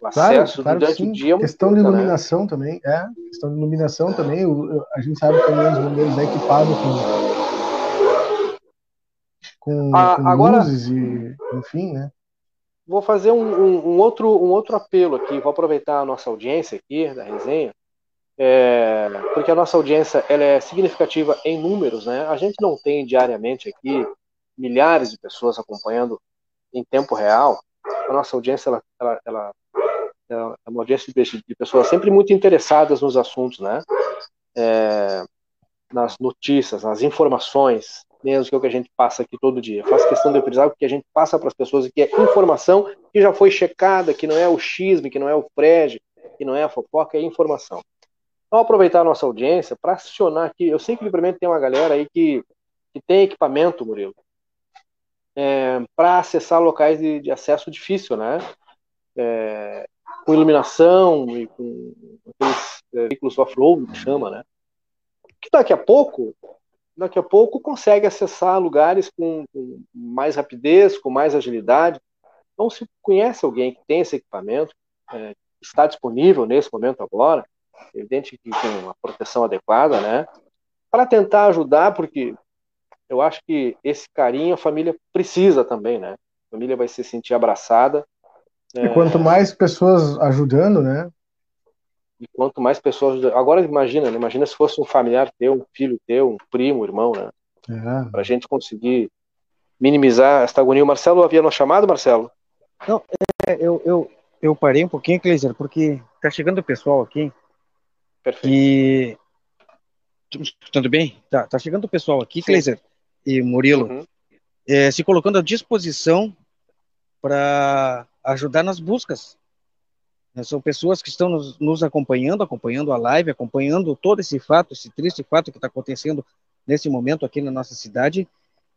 o acesso claro, durante sim. o dia. É questão de né? iluminação né? também, é. Questão de iluminação também. O, a gente sabe também os bombeiros é equipados com, com, ah, com agora, luzes e, enfim, né? Vou fazer um, um, um, outro, um outro apelo aqui. Vou aproveitar a nossa audiência aqui da resenha é, porque a nossa audiência ela é significativa em números, né? A gente não tem diariamente aqui milhares de pessoas acompanhando em tempo real. A nossa audiência ela, ela, ela, é uma audiência de, pessoas sempre muito interessadas nos assuntos, né? É, nas notícias, nas informações, mesmo que é o que a gente passa aqui todo dia. faço questão de frisar o que a gente passa para as pessoas que é informação que já foi checada, que não é o xisme, que não é o Fred, que não é a fofoca, é informação. Então, aproveitar a nossa audiência para acionar aqui. Eu sei que o livramento tem uma galera aí que, que tem equipamento, Murilo, é, para acessar locais de, de, acesso difícil, né? É, com iluminação e com aqueles é, veículos off-road, que chama, né? Que daqui a pouco, daqui a pouco consegue acessar lugares com, com mais rapidez, com mais agilidade. Então, se conhece alguém que tem esse equipamento, é, está disponível nesse momento agora, evidente que com uma proteção adequada, né? Para tentar ajudar, porque eu acho que esse carinho a família precisa também, né? A família vai se sentir abraçada. E é... quanto mais pessoas ajudando, né? E quanto mais pessoas. Agora imagina, né? imagina se fosse um familiar teu, um filho teu, um primo, um irmão, né? É. Para a gente conseguir minimizar esta agonia. O Marcelo havia nos chamado, Marcelo? Não, é, eu, eu, eu parei um pouquinho, Cleiser, porque tá chegando o pessoal aqui Perfeito. E. Tudo bem? Tá, tá chegando o pessoal aqui, Kleiser e Murilo, uhum. é, se colocando à disposição para ajudar nas buscas. Né, são pessoas que estão nos, nos, acompanhando, acompanhando a live, acompanhando todo esse fato, esse triste fato que está acontecendo nesse momento aqui na nossa cidade.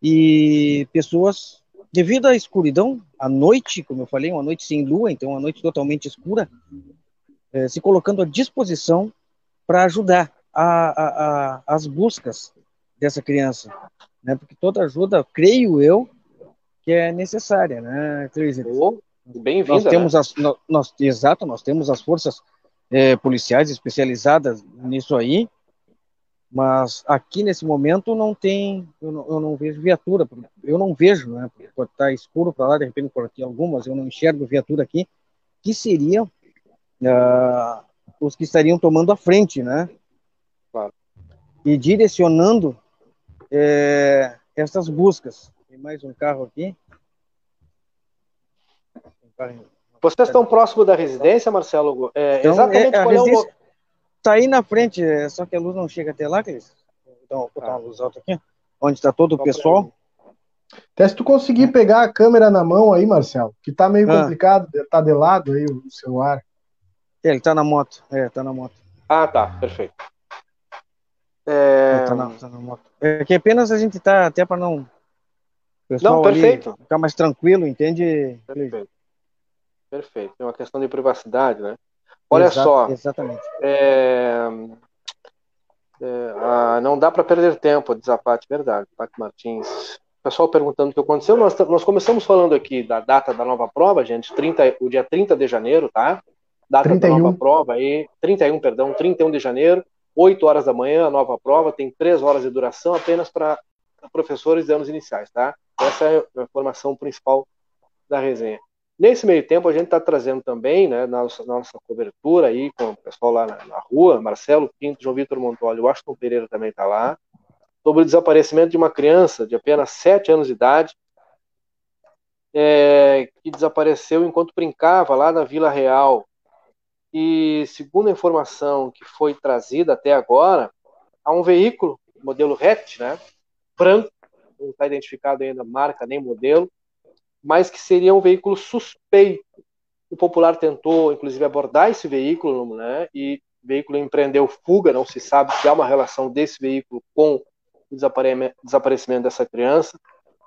E pessoas, devido à escuridão, à noite, como eu falei, uma noite sem lua, então uma noite totalmente escura, é, se colocando à disposição para ajudar a, a, a, as buscas dessa criança, né? Porque toda ajuda, creio eu, que é necessária, né? Oh, Bem-vinda. Nós temos né? as, nós, nós, exato, nós temos as forças é, policiais especializadas nisso aí, mas aqui nesse momento não tem, eu não, eu não vejo viatura, eu não vejo, né? Porque está escuro para lá, de repente por aqui algumas, eu não enxergo viatura aqui, que seriam uh, os que estariam tomando a frente, né? Claro. E direcionando é, essas buscas. Tem mais um carro aqui. Um carro Vocês estão próximo da residência, Marcelo? É, Então, exatamente é, a qual é o. residência Tá aí na frente, é, só que a luz não chega até lá, Cris. Então, vou botar Ah. uma luz alta aqui, onde está todo o Só pessoal. Até se tu conseguir pegar a câmera na mão aí, Marcelo, que tá meio Ah. complicado, tá de lado aí o celular. Ele tá na moto. É, tá na moto. Ah, tá, perfeito. É, Tá, na, tá na moto. É que apenas a gente tá até para não. pessoal Não, ali perfeito. Ficar mais tranquilo, entende? Perfeito. Perfeito. É uma questão de privacidade, né? Olha só, Exatamente. é, é, ah, não dá para perder tempo, diz a Paty, verdade, Paty Martins. O pessoal perguntando o que aconteceu, nós, nós começamos falando aqui da data da nova prova, gente, 30, o dia 30 de janeiro, tá? Data 31. da nova prova aí, 31, perdão, 31 de janeiro, 8 horas da manhã, a nova prova, tem 3 horas de duração apenas para professores de anos iniciais, tá? Essa é a informação principal da resenha. Nesse meio tempo, a gente está trazendo também, né, na nossa, na nossa cobertura aí, com o pessoal lá na, na rua, Marcelo Pinto, João Vitor Montoli, o Washington Pereira também está lá, sobre o desaparecimento de uma criança de apenas 7 anos de idade, é, que desapareceu enquanto brincava lá na Vila Real. E, segundo a informação que foi trazida até agora, há um veículo, modelo hatch, né, branco, não está identificado ainda marca nem modelo, mas que seria um veículo suspeito. O Popular tentou, inclusive, abordar esse veículo, né? E o veículo empreendeu fuga. Não se sabe se há uma relação desse veículo com o desaparecimento dessa criança,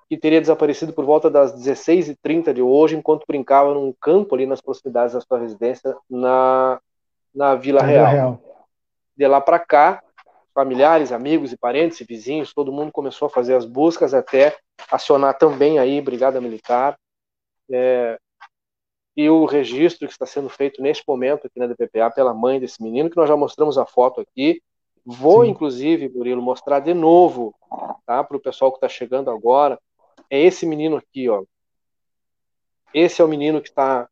que teria desaparecido por volta das 16h30 de hoje, enquanto brincava num campo ali nas proximidades da sua residência, na, na Vila Na Real. Real. De lá para cá, familiares, amigos e parentes e vizinhos, todo mundo começou a fazer as buscas até acionar também aí Brigada Militar é, e o registro que está sendo feito neste momento aqui na DPPA pela mãe desse menino, que nós já mostramos a foto aqui. Vou, Sim. inclusive, Murilo, mostrar de novo tá, para o pessoal que está chegando agora. É esse menino aqui, ó. Esse é o menino que está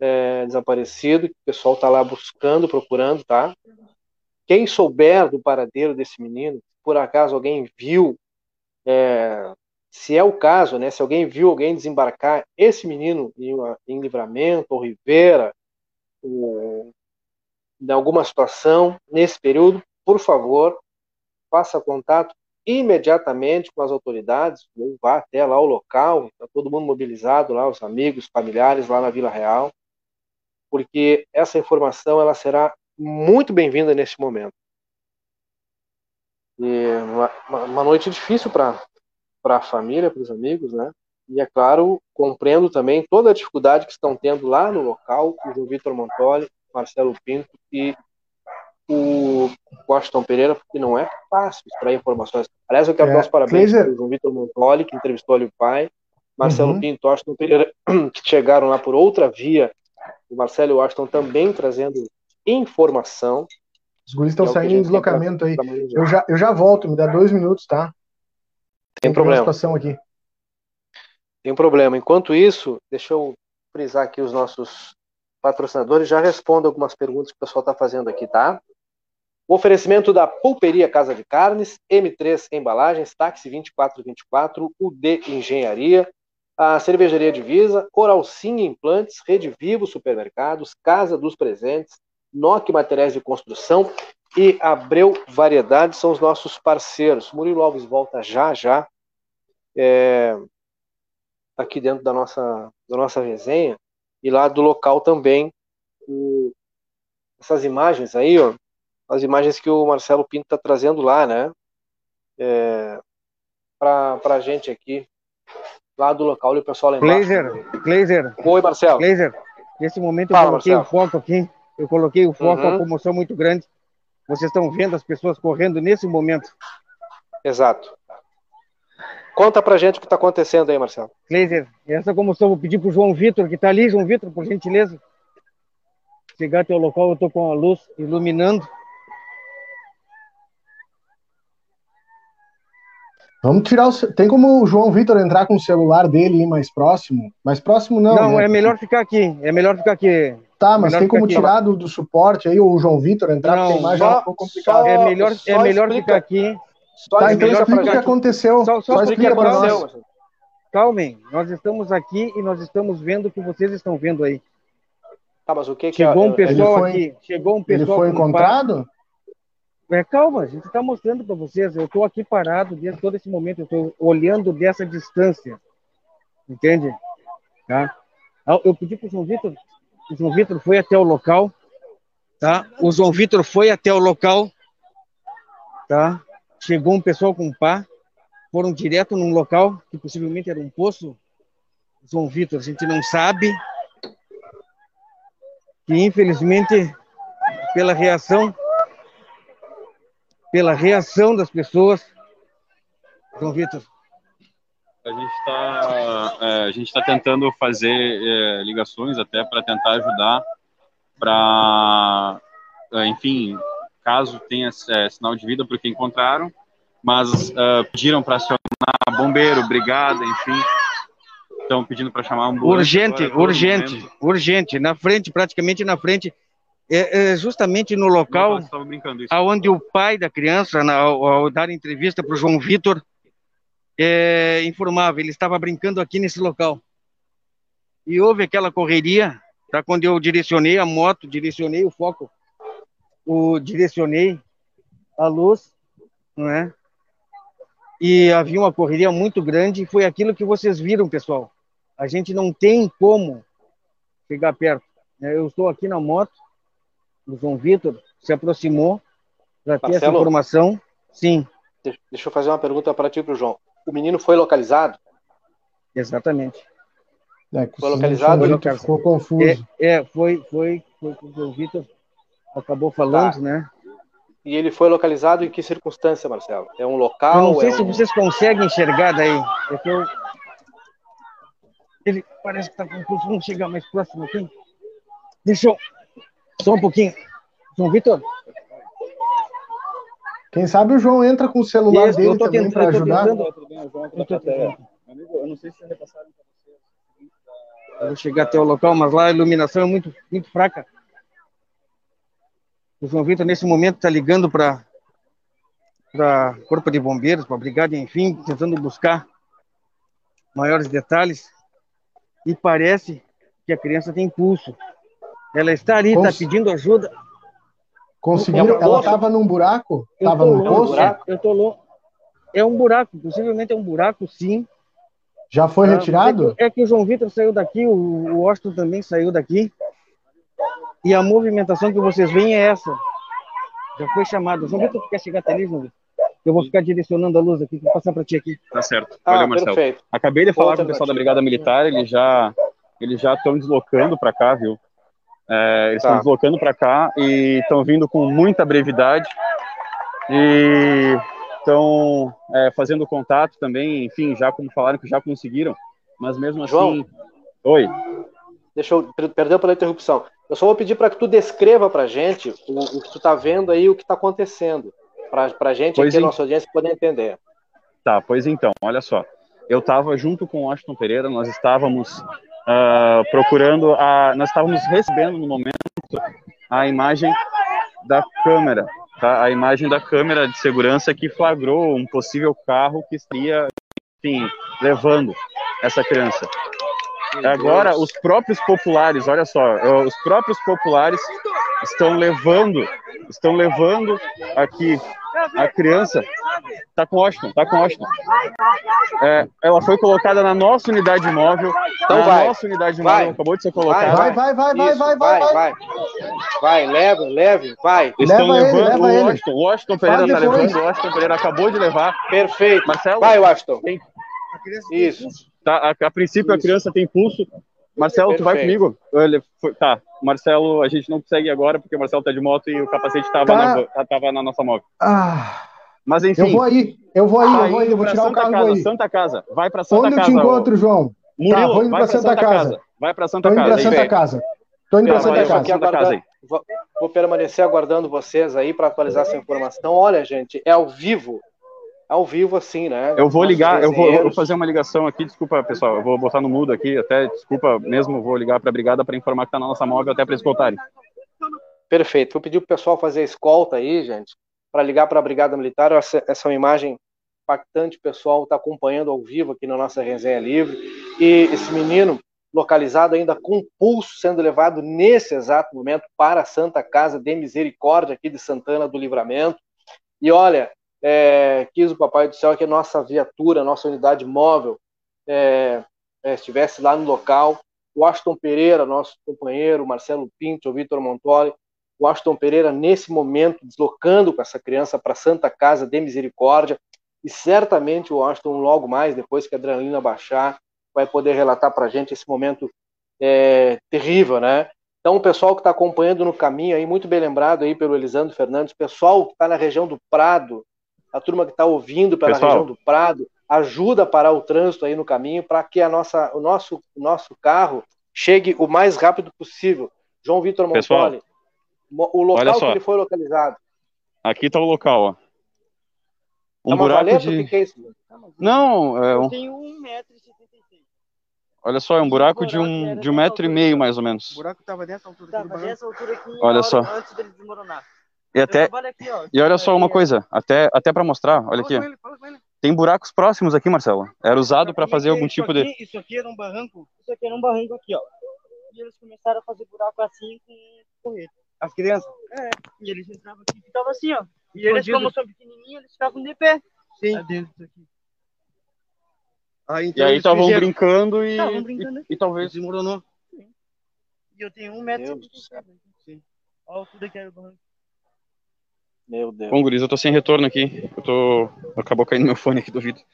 é, desaparecido, que o pessoal está lá buscando, procurando, tá? Quem souber do paradeiro desse menino, por acaso alguém viu, é, se é o caso, né, se alguém viu alguém desembarcar esse menino em, em Livramento ou Rivera, ou em alguma situação nesse período, por favor, faça contato imediatamente com as autoridades, ou vá até lá o local, está todo mundo mobilizado lá, os amigos, familiares lá na Vila Real, porque essa informação ela será muito bem-vinda nesse momento. Uma, uma- uma noite difícil para a família, para os amigos, né? E é claro, compreendo também toda a dificuldade que estão tendo lá no local, o João Vitor Montoli, Marcelo Pinto e o Washington Pereira, porque não é fácil extrair informações. Aliás, eu quero É, dar os parabéns para o João Vitor Montoli, que entrevistou ali o pai, Marcelo Uhum. Pinto Washington Pereira, que chegaram lá por outra via, o Marcelo e o Washington também trazendo informação. Os guris é estão a saindo em tem deslocamento aí. pra. Eu já, eu já volto, me dá dois minutos, tá? Tem uma problema. situação aqui. Tem problema. Enquanto isso, deixa eu frisar aqui os nossos patrocinadores. Já respondo algumas perguntas que o pessoal está fazendo aqui, tá? O oferecimento da Pulperia Casa de Carnes, M3 Embalagens, Táxi 2424, UD Engenharia, a Cervejaria Divisa, Oral Sim Implantes, Rede Vivo Supermercados, Casa dos Presentes, NOC Materiais de Construção e Abreu Variedades são os nossos parceiros. Murilo Alves volta já já. É, aqui dentro da nossa, da nossa resenha e lá do local também o- essas imagens aí, ó, as imagens que o Marcelo Pinto está trazendo lá, né? É, para a gente aqui, lá do local, e o pessoal lá embaixo. Glazer, Glazer, Oi, Marcelo. Glazer. Nesse momento eu Fala, coloquei Marcelo. o foco aqui. Eu coloquei o foco, Uhum. a comoção muito grande. Vocês estão vendo as pessoas correndo nesse momento. Exato. Conta pra gente o que está acontecendo aí, Marcelo. Glazer, essa comoção eu vou pedir pro João Vitor, que está ali, João Vitor, por gentileza. Chegar até o local, eu estou com a luz iluminando. Vamos tirar o. Tem como o João Vitor entrar com o celular dele e mais próximo? Mais próximo não. Não, né? é melhor ficar aqui. É melhor ficar aqui. Tá, mas melhor tem como tirar do, do suporte aí o João Vitor entrar, Não, porque a imagem só- é um pouco complicada. É melhor, é melhor explica- ficar aqui. Só Tá, então explica o que aconteceu. Só- só Só, explica explica para aconteceu, nós. Calmem, nós estamos aqui e nós estamos vendo o que vocês estão vendo aí. Tá, mas o que, que Chegou é, um pessoal foi- aqui, chegou um Ele pessoal foi com pá. encontrado? É, calma, a gente está mostrando para vocês. Eu estou aqui parado desde todo esse momento. Eu estou olhando dessa distância. Entende? Tá? Ah, Eu pedi para o João Vitor. O João Vitor foi até o local. Tá? O João Vitor foi até o local. Tá? Chegou um pessoal com pá. Foram direto num local que possivelmente era um poço. João Vitor, a gente não sabe. Que infelizmente, pela reação pela reação das pessoas. João Vitor, A gente está a gente tá tentando fazer é, ligações até para tentar ajudar para enfim caso tenha é, sinal de vida porque encontraram mas é, pediram para acionar bombeiro brigada enfim. Estão pedindo para chamar um urgente, urgente, urgente, na frente, praticamente na frente, é, é justamente no local aonde o pai da criança, na- ao, ao dar entrevista para o João Vitor, é, informava, ele estava brincando aqui nesse local. E houve aquela correria, tá? quando eu direcionei a moto, direcionei o foco, o, direcionei a luz, não é? E havia uma correria muito grande, e foi aquilo que vocês viram, pessoal. A gente não tem como chegar perto. né? Eu estou aqui na moto, o João Vitor se aproximou para ter essa informação. Sim, Deixa, eu fazer uma pergunta para ti e para o João. O menino foi localizado? exatamente. É, Foi localizado? Vitor Localizado. Ficou confuso. É, é, foi, foi, foi o que o Vitor acabou falando, Tá. né? E ele foi localizado em que circunstância, Marcelo? É um Eu local? não sei é se um... vocês conseguem enxergar daí. É que eu... Ele parece que está confuso. Vamos chegar mais próximo aqui. Deixa eu. Só um pouquinho. João Vitor, Quem sabe o João entra com o celular Isso, dele eu tô também para ajudar. tentando. eu, não sei se repassaram para você eu vou chegar até o local, mas lá a iluminação é muito, muito fraca. O João Vitor, nesse momento, está ligando para para Corpo de Bombeiros, para a Brigada, enfim, tentando buscar maiores detalhes. E parece que a criança tem pulso. Ela está ali, está Cons- pedindo ajuda. Conseguiram? Um Ela estava num buraco? Estava num longe, poço? Eu tô longe. É um buraco, possivelmente é um buraco, sim. Já foi Ah, retirado? É que, é que o João Vitor saiu daqui, o, o Washington também saiu daqui. E a movimentação que vocês veem é essa. Já foi chamado. João Vitor, tu quer chegar até ali, João Vitor? Eu vou ficar direcionando a luz aqui, vou passar para ti aqui. tá certo Ah, valeu Marcelo perfeito. Acabei de falar Outra com o pessoal da. Brigada Militar, eles já eles já estão deslocando para cá, viu? É, eles estão Tá. deslocando para cá e estão vindo com muita brevidade e estão é, fazendo contato também, enfim, já como falaram que já conseguiram, mas mesmo João? assim, oi, Deixa eu, per- perdão pela interrupção. Eu só vou pedir para que tu descreva para gente o, o que tu tá vendo aí, o que está acontecendo, para a gente Pois aqui, nossa audiência, poder entender. Tá, pois então, olha só. Eu estava junto com o Washington Pereira, nós estávamos ah, procurando, a, nós estávamos recebendo no momento a imagem da câmera, tá? A imagem da câmera de segurança que flagrou um possível carro que estaria, enfim, levando essa criança. Agora, os próprios populares, olha só, eh, os próprios populares estão levando, estão levando aqui a criança. Tá com Washington, tá com Washington. É, ela foi colocada na nossa unidade móvel. Então na vai. nossa unidade Vai. móvel acabou de ser colocada. Vai, vai, vai, vai, Isso, vai, vai, vai. vai. Vai, leve, leve, vai. Estão Leva ele, levando leva o ele. Washington. O Washington Pereira tá levando, o Washington Pereira acabou de levar. Perfeito. Marcelo, Vai, Washington. Tem- Isso. tá, a, a princípio a criança tem pulso. Marcelo, tu vai Perfeito. comigo? Ele foi- tá, Marcelo, a gente não consegue agora porque o Marcelo tá de moto e o capacete tava, Tá. na, tava na nossa móvel. Ah, Mas enfim, eu vou aí, eu vou aí, tá eu vou aí, eu vou indo tirar pra o Santa carro casa, vou aí. Santa Casa, vai pra Santa Onde eu Casa. te ó. encontro, João? Murilo, Tá, vou indo vai pra Santa Casa. Vai pra Tô Santa indo Casa. pra aí. Santa Perfeito. Casa. Tô indo pra Santa Casa. aqui Santa Casa aí. Vou, vou permanecer aguardando vocês aí para atualizar essa informação. Olha, gente, é ao vivo. Ao vivo, assim, né? Eu vou ligar, eu vou, eu vou fazer uma ligação aqui, desculpa pessoal, eu vou botar no mudo aqui, até, desculpa mesmo, vou ligar pra Brigada para informar que tá na nossa móvel até para escoltarem. Perfeito. Vou pedir pro pessoal fazer a escolta aí, gente, para ligar para a Brigada Militar. Essa, essa é uma imagem impactante, o pessoal está acompanhando ao vivo aqui na nossa resenha livre. E esse menino, localizado ainda com pulso sendo levado nesse exato momento para a Santa Casa de Misericórdia aqui de Santana do Livramento. E olha, é, quis o Papai do Céu que a nossa viatura, nossa unidade móvel é, é, estivesse lá no local. O Aston Pereira, nosso companheiro, Marcelo Pinto, o Vitor Montoli, o Aston Pereira, nesse momento, deslocando com essa criança para a Santa Casa de Misericórdia, e certamente o Aston, logo mais, depois que a adrenalina baixar, vai poder relatar para a gente esse momento é, terrível, né? Então, o pessoal que está acompanhando no caminho aí, muito bem lembrado aí pelo Elisandro Fernandes, pessoal que está na região do Prado, a turma que está ouvindo pela pessoal. região do Prado, ajuda a parar o trânsito aí no caminho para que a nossa, o nosso, nosso carro chegue o mais rápido possível. João Vitor Montoli, o local que ele foi localizado. Aqui está o local, ó. Um é buraco de... Que é isso? Não, é um... Eu tenho 1,76m. Olha só, é um buraco de um, de um metro e meio, mais ou menos. O buraco estava dessa altura aqui Tava dessa altura aqui olha só. antes dele desmoronar. E até aqui, ó, e olha só uma coisa, até até para mostrar, olha aqui. Ele, tem buracos próximos aqui, Marcelo. Era usado para fazer algum tipo aqui, de Isso aqui era um barranco. Isso aqui era um barranco aqui, ó. E eles começaram a fazer buraco assim com correr. As crianças? É. E eles entravam aqui e ficavam assim, ó. E eles, como são pequenininhos, eles ficavam de pé. Sim. Dentro aqui. Ah, então e aí estavam fizeram... brincando e, brincando e, e, talvez desmoronou. Sim. E eu tenho um metro e Sim. Olha a altura que era o barranco. Meu Deus. Bom, Guris, eu tô sem retorno aqui. Eu tô... Acabou caindo meu fone aqui do vídeo.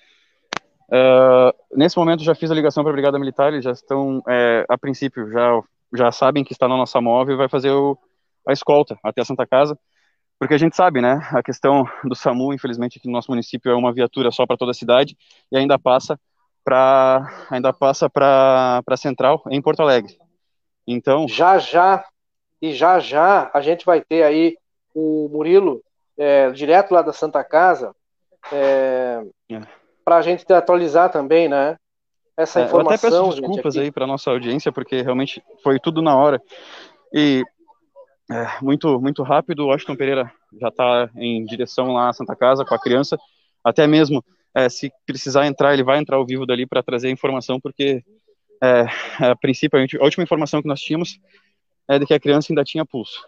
Uh, nesse momento já fiz a ligação para a Brigada Militar, eles já estão, é, a princípio, já, já sabem que está na nossa móvel e vai fazer o, a escolta até a Santa Casa, porque a gente sabe, né, a questão do SAMU, infelizmente, aqui no nosso município é uma viatura só para toda a cidade e ainda passa para ainda passa para a central em Porto Alegre. Então, já já e já já a gente vai ter aí o Murilo é, direto lá da Santa Casa é, é. para a gente atualizar também, né? Essa informação. É, eu até peço desculpas gente, aí para nossa audiência porque realmente foi tudo na hora e é, muito muito rápido. O Washington Pereira já está em direção lá à Santa Casa com a criança, até mesmo é, se precisar entrar, ele vai entrar ao vivo dali para trazer a informação, porque é, a princípio, a última informação que nós tínhamos é de que a criança ainda tinha pulso.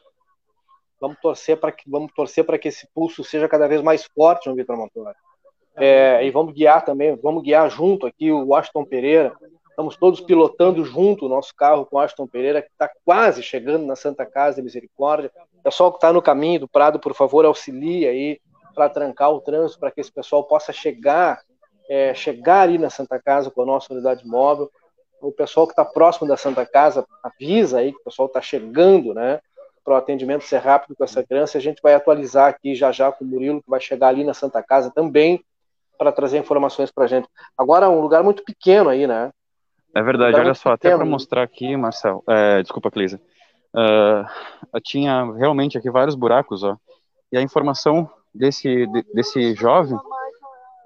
Vamos torcer para que vamos torcer para que esse pulso seja cada vez mais forte, no Vitor Montoya. É, e vamos guiar também, vamos guiar junto aqui o Aston Pereira. Estamos todos pilotando junto o nosso carro com o Aston Pereira, que está quase chegando na Santa Casa de Misericórdia. O pessoal que está no caminho do Prado, por favor, auxilie aí para trancar o trânsito, para que esse pessoal possa chegar, é, chegar ali na Santa Casa com a nossa unidade móvel. O pessoal que está próximo da Santa Casa avisa aí que o pessoal está chegando, né? Para o atendimento ser rápido com essa criança. A gente vai atualizar aqui já já com o Murilo, que vai chegar ali na Santa Casa também, para trazer informações para a gente. Agora, um lugar muito pequeno aí, né? É verdade, um olha só, pequeno. até para mostrar aqui, Marcel, é, desculpa, Cleisa, uh, tinha realmente aqui vários buracos, ó, e a informação desse, desse jovem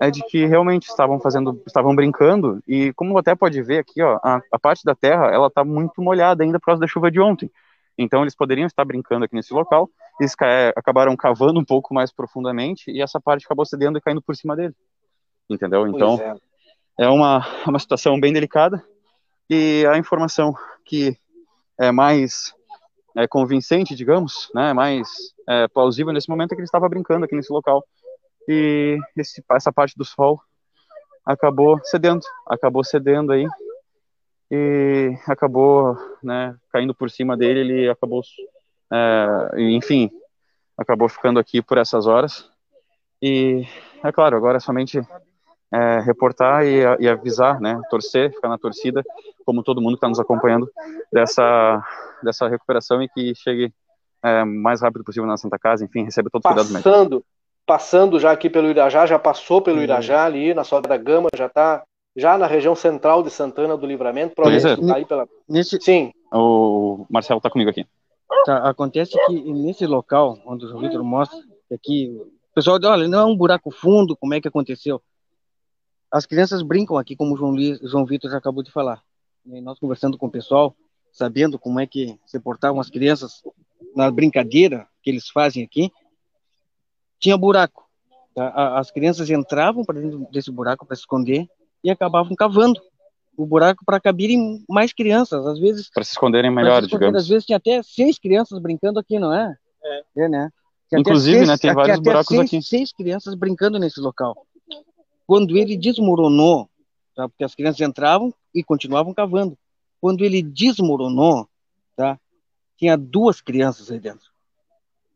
é de que realmente estavam fazendo, estavam brincando e como até pode ver aqui, ó, a, a parte da terra ela está muito molhada ainda por causa da chuva de ontem. Então eles poderiam estar brincando aqui nesse local, eles acabaram cavando um pouco mais profundamente e essa parte acabou cedendo e caindo por cima dele. Entendeu? Então é. é uma uma situação bem delicada e a informação que é mais é, convincente, digamos, né, mais é, plausível nesse momento é que ele estava brincando aqui nesse local e esse, essa parte do sol acabou cedendo, acabou cedendo aí e acabou, né, caindo por cima dele, ele acabou, é, enfim, acabou ficando aqui por essas horas e é claro, agora é somente é, reportar e, e, avisar, né, torcer, ficar na torcida, como todo mundo que está nos acompanhando, dessa, dessa recuperação e que chegue é, mais rápido possível na Santa Casa, enfim, recebe todo o cuidado médico. Passando, passando já aqui pelo Irajá, já passou pelo Irajá ali, na Soda da Gama, já está já na região central de Santana do Livramento, provavelmente tá pela... Nesse... Sim. O Marcelo está comigo aqui. Tá, acontece que nesse local, onde o João Vitor mostra, aqui, o pessoal diz, olha, não é um buraco fundo, como é que aconteceu? As crianças brincam aqui, como o João, João Vitor já acabou de falar. E nós conversando com o pessoal, sabendo como é que se portavam as crianças na brincadeira que eles fazem aqui, tinha buraco. Tá? As crianças entravam para dentro desse buraco para se esconder e acabavam cavando. o buraco para cabirem mais crianças, às vezes. Para se esconderem melhor, se esconder, digamos. Às vezes tinha até seis crianças brincando aqui, não é? É, é né? Tinha Inclusive, seis, né, tem vários buracos seis, aqui. Seis crianças brincando nesse local. Quando ele desmoronou, tá? porque as crianças entravam e continuavam cavando. Quando ele desmoronou, tá? Tinha duas crianças aí dentro.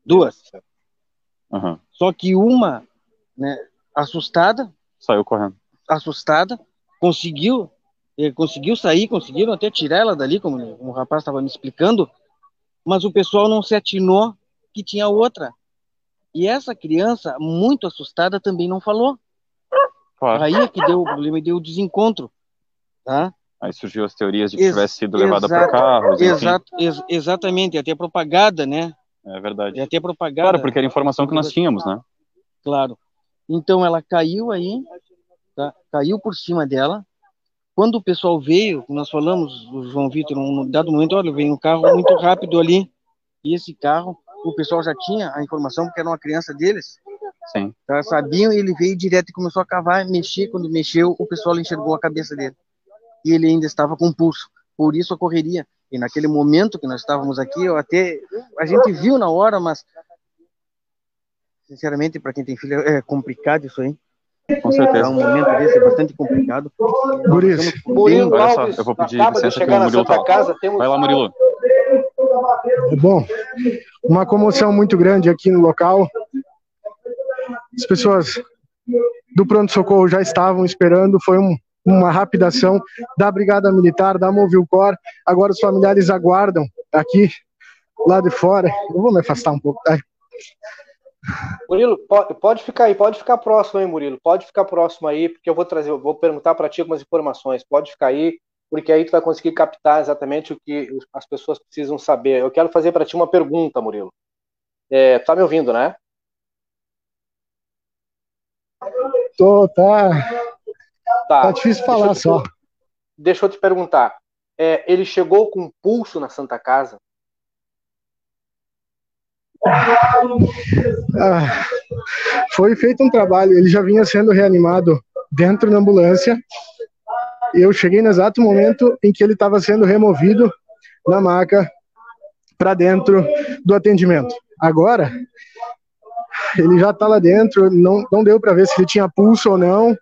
Duas. Uhum. Só que uma, né, assustada. Saiu correndo. Assustada, conseguiu, eh, conseguiu sair, conseguiram até tirar ela dali, como o rapaz estava me explicando, mas o pessoal não se atinou que tinha outra. E essa criança, muito assustada, também não falou. Claro. Aí é que deu o problema e deu o desencontro. Tá? Aí surgiu as teorias de que Ex tivesse sido levada por carros. Exato, ex exatamente, até propagada, né? É verdade. E até propagada. Claro, porque era informação que nós tínhamos, né? Claro. Então ela caiu aí, tá? caiu por cima dela. Quando o pessoal veio, nós falamos, o João Vitor, num dado momento, olha, veio um carro muito rápido ali, e esse carro, o pessoal já tinha a informação, porque era uma criança deles, Sim. Tá, sabiam, ele veio direto e começou a cavar, mexer. Quando mexeu, o pessoal enxergou a cabeça dele. E ele ainda estava com pulso. Por isso a correria. E naquele momento que nós estávamos aqui, eu até a gente viu na hora, mas sinceramente para quem tem filho é complicado isso aí. Com certeza. É um momento desse é bastante complicado. Guris. Murilo Olha só, eu vou pedir licença chegar que o na Murilo tá. Casa. Temos... Vai lá, Murilo. Bom, uma comoção muito grande aqui no local. As pessoas do pronto-socorro já estavam esperando, foi um, uma rápida ação da Brigada Militar, da Movilcor. Agora os familiares aguardam aqui, lá de fora. Eu vou me afastar um pouco, tá? Murilo, pode, pode ficar aí, pode ficar próximo aí, Murilo. Pode ficar próximo aí, porque eu vou trazer, eu vou perguntar para ti algumas informações. Pode ficar aí, porque aí tu vai conseguir captar exatamente o que as pessoas precisam saber. Eu quero fazer para ti uma pergunta, Murilo. É, tá me ouvindo, né? Tô, tá. Tá, Tá difícil falar deixa só. te- Deixa eu te perguntar. É, ele chegou com pulso na Santa Casa? Ah, foi feito um trabalho, ele já vinha sendo reanimado dentro da ambulância. Eu cheguei no exato momento em que ele estava sendo removido na maca para dentro do atendimento. Agora, ele já está lá dentro, não, não deu para ver se ele tinha pulso ou não. O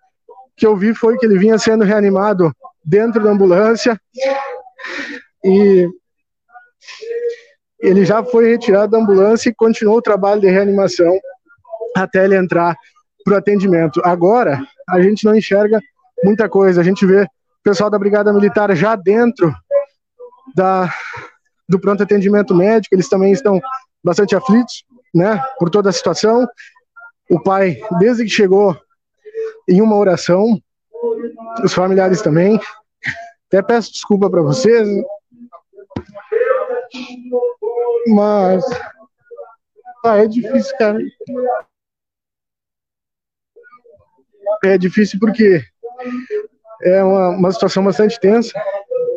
que eu vi foi que ele vinha sendo reanimado dentro da ambulância e ele já foi retirado da ambulância e continuou o trabalho de reanimação até ele entrar para o atendimento. Agora, a gente não enxerga muita coisa, a gente vê o pessoal da Brigada Militar já dentro da, do pronto atendimento médico, eles também estão bastante aflitos, né, por toda a situação. O pai, desde que chegou em uma oração, os familiares também. Até peço desculpa para vocês, mas ah, é difícil, cara. É difícil porque é uma, uma situação bastante tensa.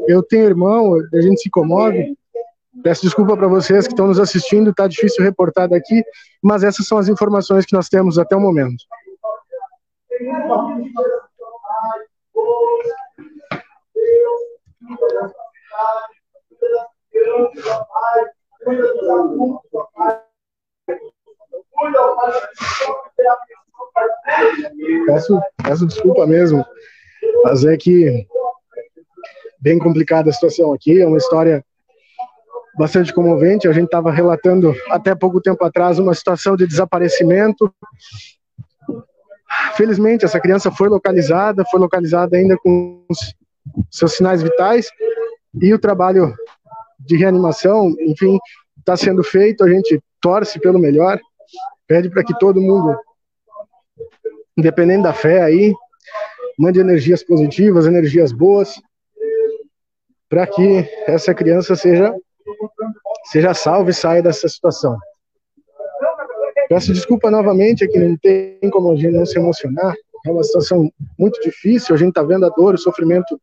Eu tenho irmão, a gente se comove. Peço desculpa para vocês que estão nos assistindo, tá difícil reportar daqui, mas essas são as informações que nós temos até o momento. Peço, peço desculpa mesmo, mas é que bem complicada a situação aqui, é uma história bastante comovente. A gente estava relatando até pouco tempo atrás uma situação de desaparecimento. Felizmente, essa criança foi localizada, foi localizada ainda com seus sinais vitais e o trabalho de reanimação, enfim, está sendo feito. A gente torce pelo melhor, pede para que todo mundo, independente da fé aí, mande energias positivas, energias boas, para que essa criança seja seja salva e saia dessa situação. Peço desculpa novamente, é que não tem como a gente não se emocionar. É uma situação muito difícil. A gente está vendo a dor, o sofrimento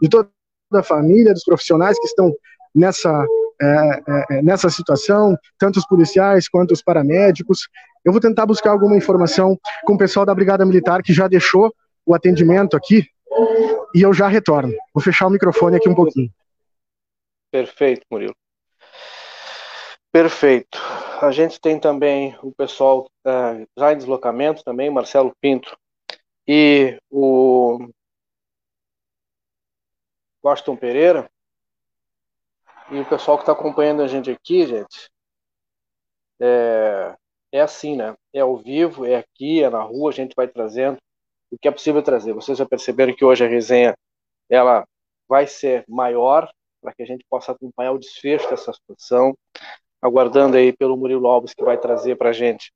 de toda a família, dos profissionais que estão nessa é, é, nessa situação, tanto os policiais quanto os paramédicos. Eu vou tentar buscar alguma informação com o pessoal da Brigada Militar que já deixou o atendimento aqui e eu já retorno. Vou fechar o microfone aqui um pouquinho. Perfeito, Murilo. Perfeito. A gente tem também o pessoal uh, já em deslocamento também, Marcelo Pinto e o Washington Pereira. E o pessoal que está acompanhando a gente aqui, gente, é, é assim, né? É ao vivo, é aqui, é na rua, a gente vai trazendo o que é possível trazer. Vocês já perceberam que hoje a resenha ela vai ser maior para que a gente possa acompanhar o desfecho dessa situação, aguardando aí pelo Murilo Alves que vai trazer para a gente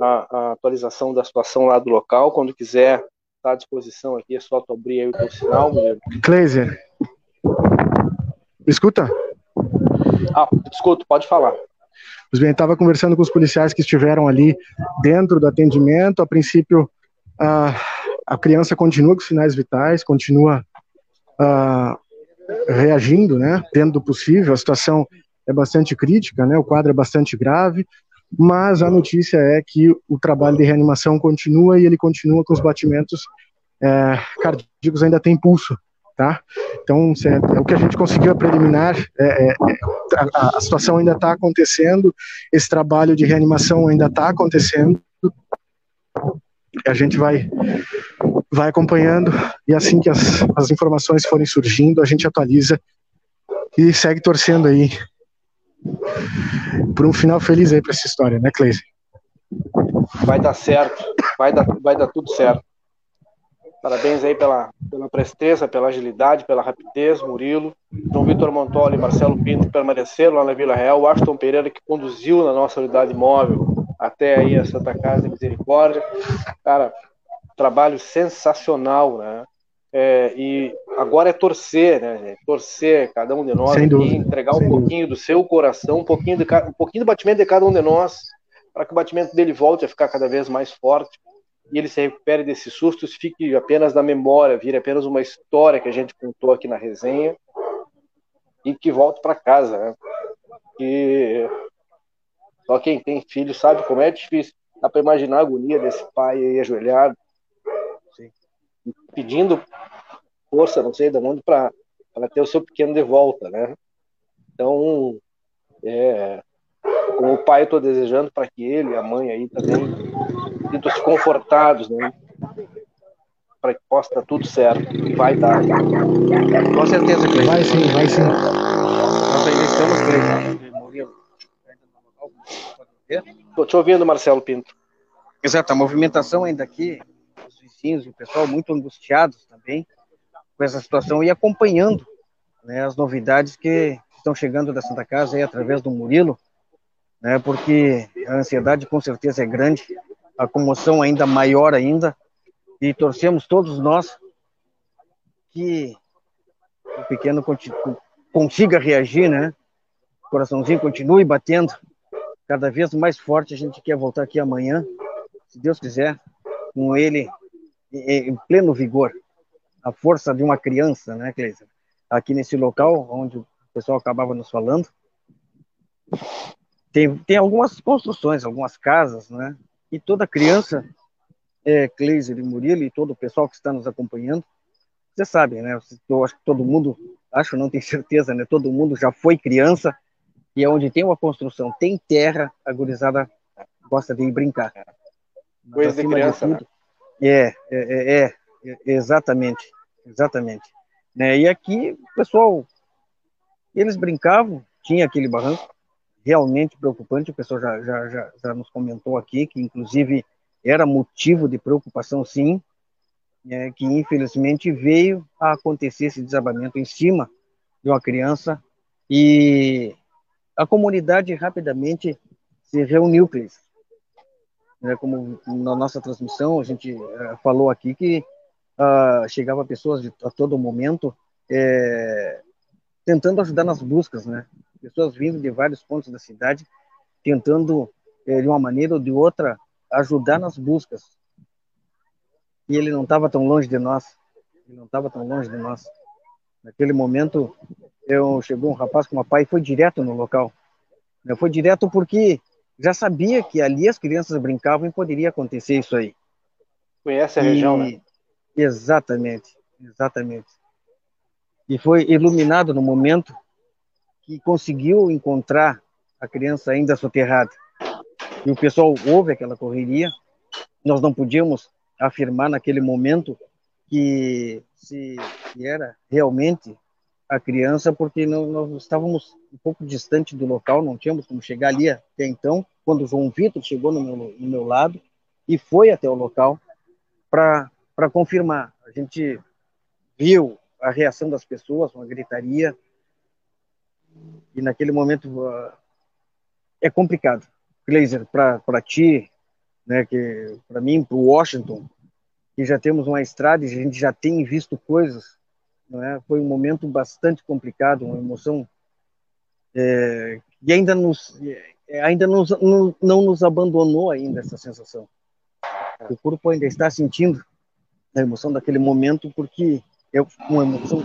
a, atualização da situação lá do local. Quando quiser, está à disposição aqui, é só tu abrir aí o teu sinal, Murilo. Cleiser, escuta? Ah, escuto, pode falar. Pois bem, estava conversando com os policiais que estiveram ali dentro do atendimento. A princípio, a, a criança continua com sinais vitais, continua reagindo, né, dentro do possível. A situação é bastante crítica, né, o quadro é bastante grave, mas a notícia é que o trabalho de reanimação continua e ele continua com os batimentos é, cardíacos ainda tem pulso, tá? Então, é, o que a gente conseguiu a preliminar, é, é, a, a, situação ainda está acontecendo, esse trabalho de reanimação ainda está acontecendo, a gente vai vai acompanhando e assim que as, as informações forem surgindo, a gente atualiza e segue torcendo aí por um final feliz aí para essa história, né, Cleise? Vai dar certo, vai dar, vai dar tudo certo. Parabéns aí pela, pela presteza, pela agilidade, pela rapidez, Murilo, João Vitor Montoli e Marcelo Pinto permaneceram lá na Vila Real, o Aston Pereira que conduziu na nossa unidade móvel até aí a Santa Casa de Misericórdia. Cara, trabalho sensacional, né? É, e agora é torcer, né, gente? Torcer, cada um de nós aqui, entregar um pouquinho dúvida. do seu coração, um pouquinho, de, um pouquinho do batimento de cada um de nós, para que o batimento dele volte a ficar cada vez mais forte e ele se recupere desses sustos, fique apenas na memória, vire apenas uma história que a gente contou aqui na resenha e que volte para casa, né? Só quem tem filho sabe como é difícil. Dá para imaginar a agonia desse pai aí ajoelhado, pedindo força, não sei de onde, para ter o seu pequeno de volta, né? Então, é, como o pai, eu estou desejando para que ele e a mãe aí também sintam-se confortados, né? Para que possa dar tudo certo. Vai dar. Com certeza, Cleiton. Vai sim, vai sim. Nós ainda estamos. Estou te ouvindo, Marcelo Pinto. Exato, a movimentação ainda aqui vizinhos e o pessoal muito angustiados também com essa situação e acompanhando né, as novidades que estão chegando da Santa Casa aí, através do Murilo, né, porque a ansiedade com certeza é grande, a comoção ainda maior ainda, e torcemos todos nós que o pequeno consiga reagir, né? O coraçãozinho continue batendo cada vez mais forte. A gente quer voltar aqui amanhã, se Deus quiser, com ele em pleno vigor, a força de uma criança, né, Cleiton? Aqui nesse local onde o pessoal acabava nos falando, tem, tem algumas construções, algumas casas, né? E toda criança, é, Cleiser e Murilo e todo o pessoal que está nos acompanhando, você sabe, né? Eu acho que todo mundo, acho, não tenho certeza, né? Todo mundo já foi criança e é onde tem uma construção, tem terra, a gurizada gosta de ir brincar. Coisa de criança, de tudo, né? É, é, é, é, exatamente, exatamente. Né? E aqui, pessoal, eles brincavam, tinha aquele barranco, realmente preocupante, o pessoal já, já, já, já nos comentou aqui, que inclusive era motivo de preocupação, sim, é, que infelizmente veio a acontecer esse desabamento em cima de uma criança e a comunidade rapidamente se reuniu, Cris, né, como na nossa transmissão a gente uh, falou aqui que uh, chegava pessoas de, a todo momento é, tentando ajudar nas buscas, né? Pessoas vindo de vários pontos da cidade tentando é, de uma maneira ou de outra ajudar nas buscas. E ele não estava tão longe de nós. Ele não estava tão longe de nós. Naquele momento, eu chegou um rapaz com uma pai e foi direto no local. Foi direto porque já sabia que ali as crianças brincavam e poderia acontecer isso aí. Conhece a e... região, né? Exatamente. Exatamente. E foi iluminado no momento que conseguiu encontrar a criança ainda soterrada. E o pessoal houve aquela correria. Nós não podíamos afirmar naquele momento que se era realmente a criança, porque não, nós estávamos um pouco distante do local, não tínhamos como chegar ali até então. Quando o João Vitor chegou no meu, no meu lado e foi até o local para confirmar. A gente viu a reação das pessoas, uma gritaria, e naquele momento uh, é complicado. Glazer, para ti, né, que para mim, para o Washington, que já temos uma estrada e a gente já tem visto coisas, não é? Foi um momento bastante complicado, uma emoção é, e ainda nos é, ainda nos, não, não nos abandonou ainda essa sensação. O corpo ainda está sentindo a emoção daquele momento porque é uma emoção,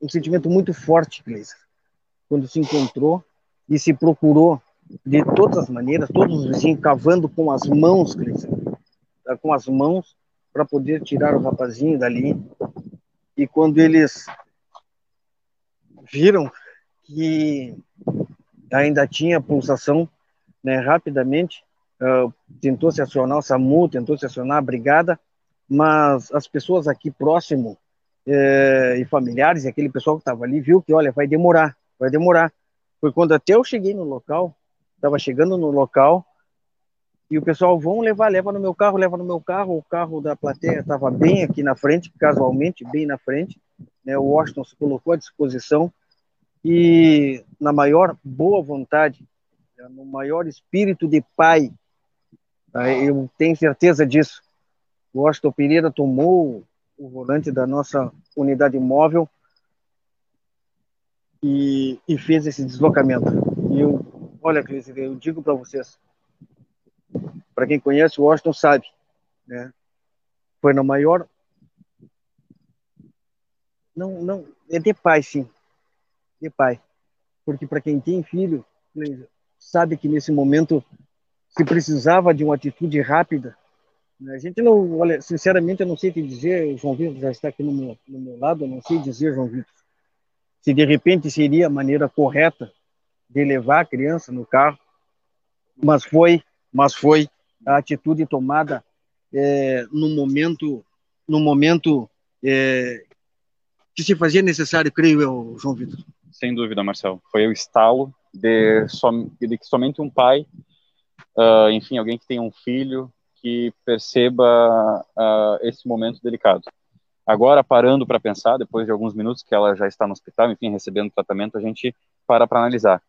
um sentimento muito forte, Gleiser, quando se encontrou e se procurou de todas as maneiras, todos os vizinhos cavando com as mãos, tá, com as mãos para poder tirar o rapazinho dali. E quando eles viram que ainda tinha pulsação, né, rapidamente uh, tentou se acionar o SAMU, tentou se acionar a brigada, mas as pessoas aqui próximo eh, e familiares, e aquele pessoal que estava ali, viu que, olha, vai demorar, vai demorar. Foi quando até eu cheguei no local, estava chegando no local, e o pessoal, vão levar, leva no meu carro, leva no meu carro, o carro da plateia estava bem aqui na frente, casualmente, bem na frente, né, o Washington se colocou à disposição, e na maior boa vontade, né, no maior espírito de pai, tá, eu tenho certeza disso, o Washington Pereira tomou o volante da nossa unidade móvel e, e fez esse deslocamento. E eu, olha, Cris, eu digo para vocês, para quem conhece o Washington sabe, né? Foi na maior não, não, é de pai, sim, de pai, porque para quem tem filho sabe que nesse momento se precisava de uma atitude rápida a gente não, olha, sinceramente, eu não sei te dizer, João Vitor já está aqui no meu, no meu lado, eu não sei dizer, João Vitor, se de repente seria a maneira correta de levar a criança no carro, mas foi, mas foi a atitude tomada é, no momento, no momento é, que se fazia necessário, creio eu, João Vitor. Sem dúvida, Marcelo. Foi o estalo de, som, de que somente um pai, uh, enfim, alguém que tem um filho, que perceba uh, esse momento delicado. Agora, parando para pensar, depois de alguns minutos que ela já está no hospital, enfim, recebendo tratamento, a gente para para analisar.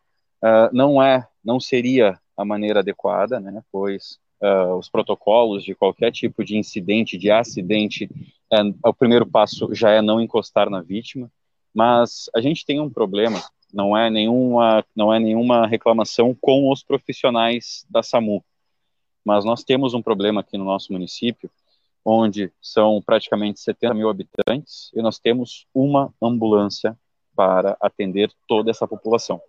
Uh, não é, não seria a maneira adequada, né? Pois uh, os protocolos de qualquer tipo de incidente, de acidente, é, o primeiro passo já é não encostar na vítima. Mas a gente tem um problema. Não é nenhuma, não é nenhuma reclamação com os profissionais da SAMU mas nós temos um problema aqui no nosso município, onde são praticamente 70 mil habitantes e nós temos uma ambulância para atender toda essa população.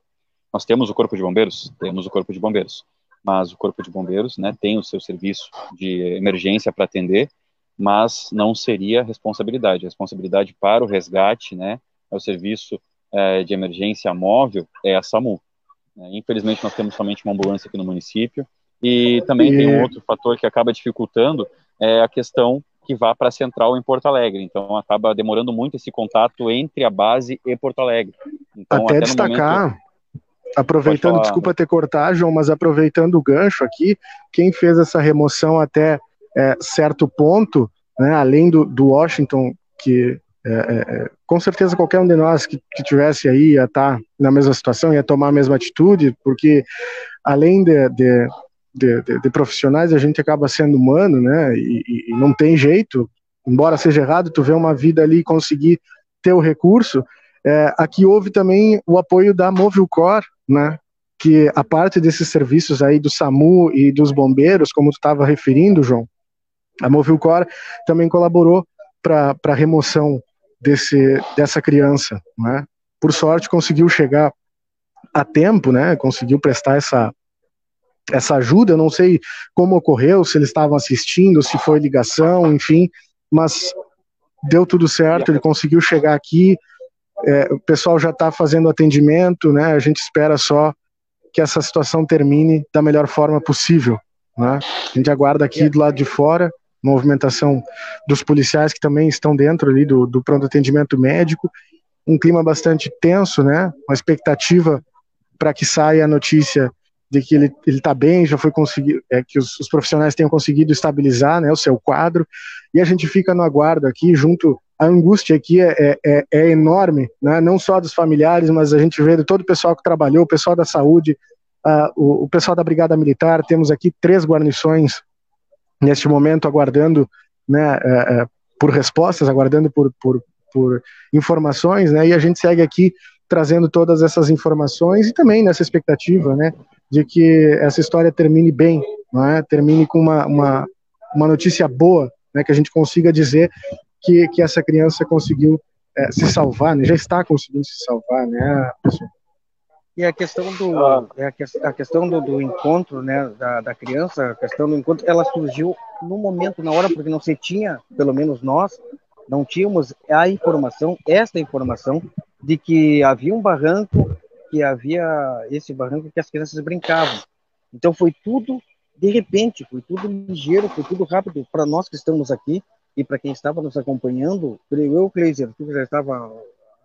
Nós temos o Corpo de Bombeiros? Temos o Corpo de Bombeiros, mas o Corpo de Bombeiros né, tem o seu serviço de emergência para atender, mas não seria responsabilidade. A responsabilidade para o resgate, né, é o serviço é, de emergência móvel, é a SAMU. Infelizmente, nós temos somente uma ambulância aqui no município, e também e... tem um outro fator que acaba dificultando, é a questão que vá para a central em Porto Alegre. Então acaba demorando muito esse contato entre a base e Porto Alegre. Então, até, até destacar, momento... aproveitando, desculpa ter cortado, João, mas aproveitando o gancho aqui, quem fez essa remoção até é, certo ponto, né, além do, do Washington, que é, é, é com certeza qualquer um de nós que, que tivesse aí ia estar tá na mesma situação, ia tomar a mesma atitude, porque além de, de de, de, de, profissionais, a gente acaba sendo humano, né? E, e, não tem jeito, embora seja errado, tu vê uma vida ali e conseguir ter o recurso. É, aqui houve também o apoio da Movilcor, né? Que a parte desses serviços aí do SAMU e dos bombeiros, como tu estava referindo, João, a Movilcor também colaborou para a remoção desse, dessa criança, né? Por sorte conseguiu chegar a tempo, né? Conseguiu prestar essa essa ajuda. Eu não sei como ocorreu, se eles estavam assistindo, se foi ligação, enfim, mas deu tudo certo, ele conseguiu chegar aqui, é, o pessoal já está fazendo atendimento, né? A gente espera só que essa situação termine da melhor forma possível, né? A gente aguarda aqui do lado de fora movimentação dos policiais que também estão dentro ali do, do pronto atendimento médico, um clima bastante tenso, né? Uma expectativa para que saia a notícia de que ele está bem, já foi conseguido, é, que os, os, profissionais tenham conseguido estabilizar né, o seu quadro, e a gente fica no aguardo aqui, junto, a angústia aqui é, é, é, é enorme, né, não só dos familiares, mas a gente vê de todo o pessoal que trabalhou, o pessoal da saúde, uh, o, o pessoal da Brigada Militar, temos aqui três guarnições neste momento aguardando né, é, é, por respostas, aguardando por, por, por informações, né, e a gente segue aqui trazendo todas essas informações e também nessa expectativa, né, de que essa história termine bem, é? termine com uma, uma, uma notícia boa, né, que a gente consiga dizer que, que essa criança conseguiu é, se salvar, né, já está conseguindo se salvar, né, pessoal. E a questão do, ah. é a, que, a, questão do, do, encontro, né, da, da criança, a questão do encontro, ela surgiu no momento, na hora, porque não se tinha, pelo menos nós, não tínhamos a informação, esta informação, de que havia um barranco, que havia esse barranco que as crianças brincavam. Então foi tudo de repente, foi tudo ligeiro, foi tudo rápido para nós que estamos aqui e para quem estava nos acompanhando, creio eu, Kleiser, tu já estava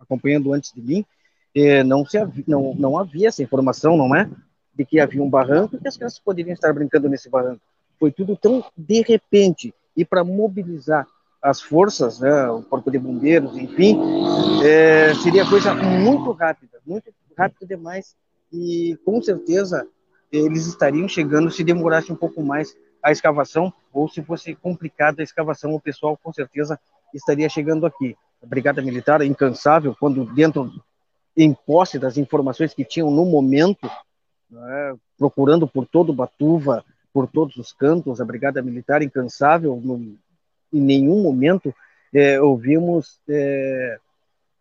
acompanhando antes de mim, é, não, se havia, não, não havia essa informação, não é? De que havia um barranco e que as crianças poderiam estar brincando nesse barranco. Foi tudo tão de repente e para mobilizar as forças, né, o corpo de bombeiros, enfim, é, seria coisa muito rápida, muito rápida demais e com certeza eles estariam chegando se demorasse um pouco mais a escavação ou se fosse complicada a escavação, o pessoal com certeza estaria chegando aqui. A Brigada Militar incansável quando dentro em posse das informações que tinham no momento, né, procurando por todo Batuva, por todos os cantos, a Brigada Militar incansável, no, em nenhum momento é, ouvimos é,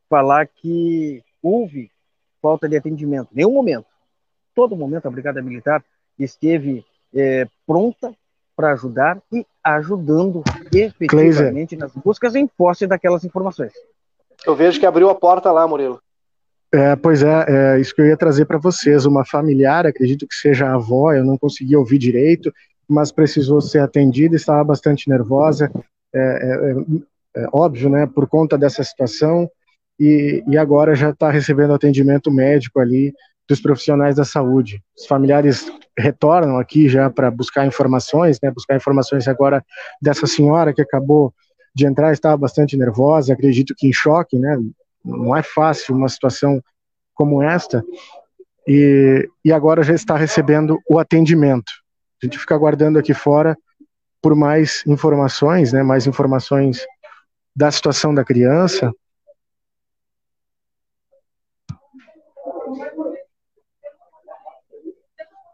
falar que houve falta de atendimento, nenhum momento. Todo momento a Brigada Militar esteve é, pronta para ajudar e ajudando efetivamente nas buscas em posse daquelas informações. Eu vejo que abriu a porta lá, Murilo. É, pois é, é, isso que eu ia trazer para vocês. Uma familiar, acredito que seja a avó, eu não consegui ouvir direito, mas precisou ser atendida, estava bastante nervosa, é, é, é, é óbvio, né, por conta dessa situação, e, e agora já está recebendo atendimento médico ali dos profissionais da saúde. Os familiares retornam aqui já para buscar informações, né, buscar informações agora dessa senhora que acabou de entrar, estava bastante nervosa, acredito que em choque, né, não é fácil uma situação como esta, e, e agora já está recebendo o atendimento. A gente fica aguardando aqui fora por mais informações, né, mais informações da situação da criança.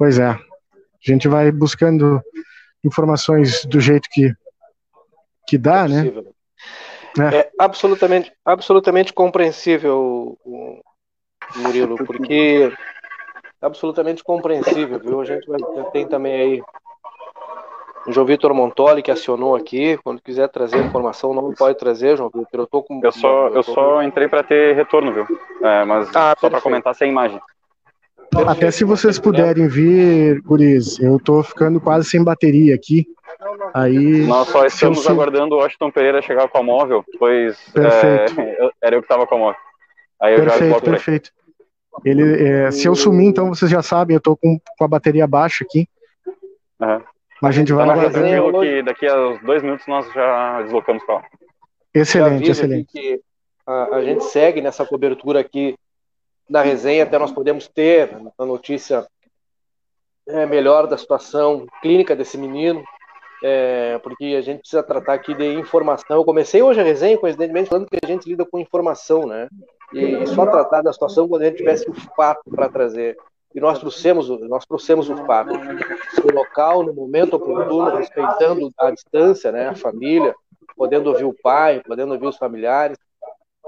Pois é, a gente vai buscando informações do jeito que, que dá, é né? É. é, absolutamente, absolutamente compreensível, Murilo, porque absolutamente compreensível, viu? A gente vai, tem também aí o João Vitor Montoli que acionou aqui. Quando quiser trazer informação, não pode trazer, João Vitor. Eu tô com. Eu só, eu, só entrei para ter retorno, viu? É, mas ah, só para comentar sem imagem. Até se vocês puderem vir, Guris, eu tô ficando quase sem bateria aqui. Aí, Nós só estamos aguardando o Washington Pereira chegar com a móvel, pois é, era eu que estava com a móvel. Aí eu perfeito, já perfeito. Ele, é, se eu sumir, então vocês já sabem, eu tô com, com a bateria baixa aqui. Uhum. Mas a gente vai então, aguardando. que daqui a dois minutos nós já deslocamos para lá. Excelente, excelente. Que a, a gente segue nessa cobertura aqui da resenha, até nós podemos ter a notícia é, melhor da situação clínica desse menino, é, porque a gente precisa tratar aqui de informação. Eu comecei hoje a resenha, coincidentemente, falando que a gente lida com informação, né? E só tratar da situação quando a gente tivesse o fato para trazer. E nós trouxemos, nós trouxemos o fato. No local, no momento oportuno, respeitando a distância, né? A família, podendo ouvir o pai, podendo ouvir os familiares.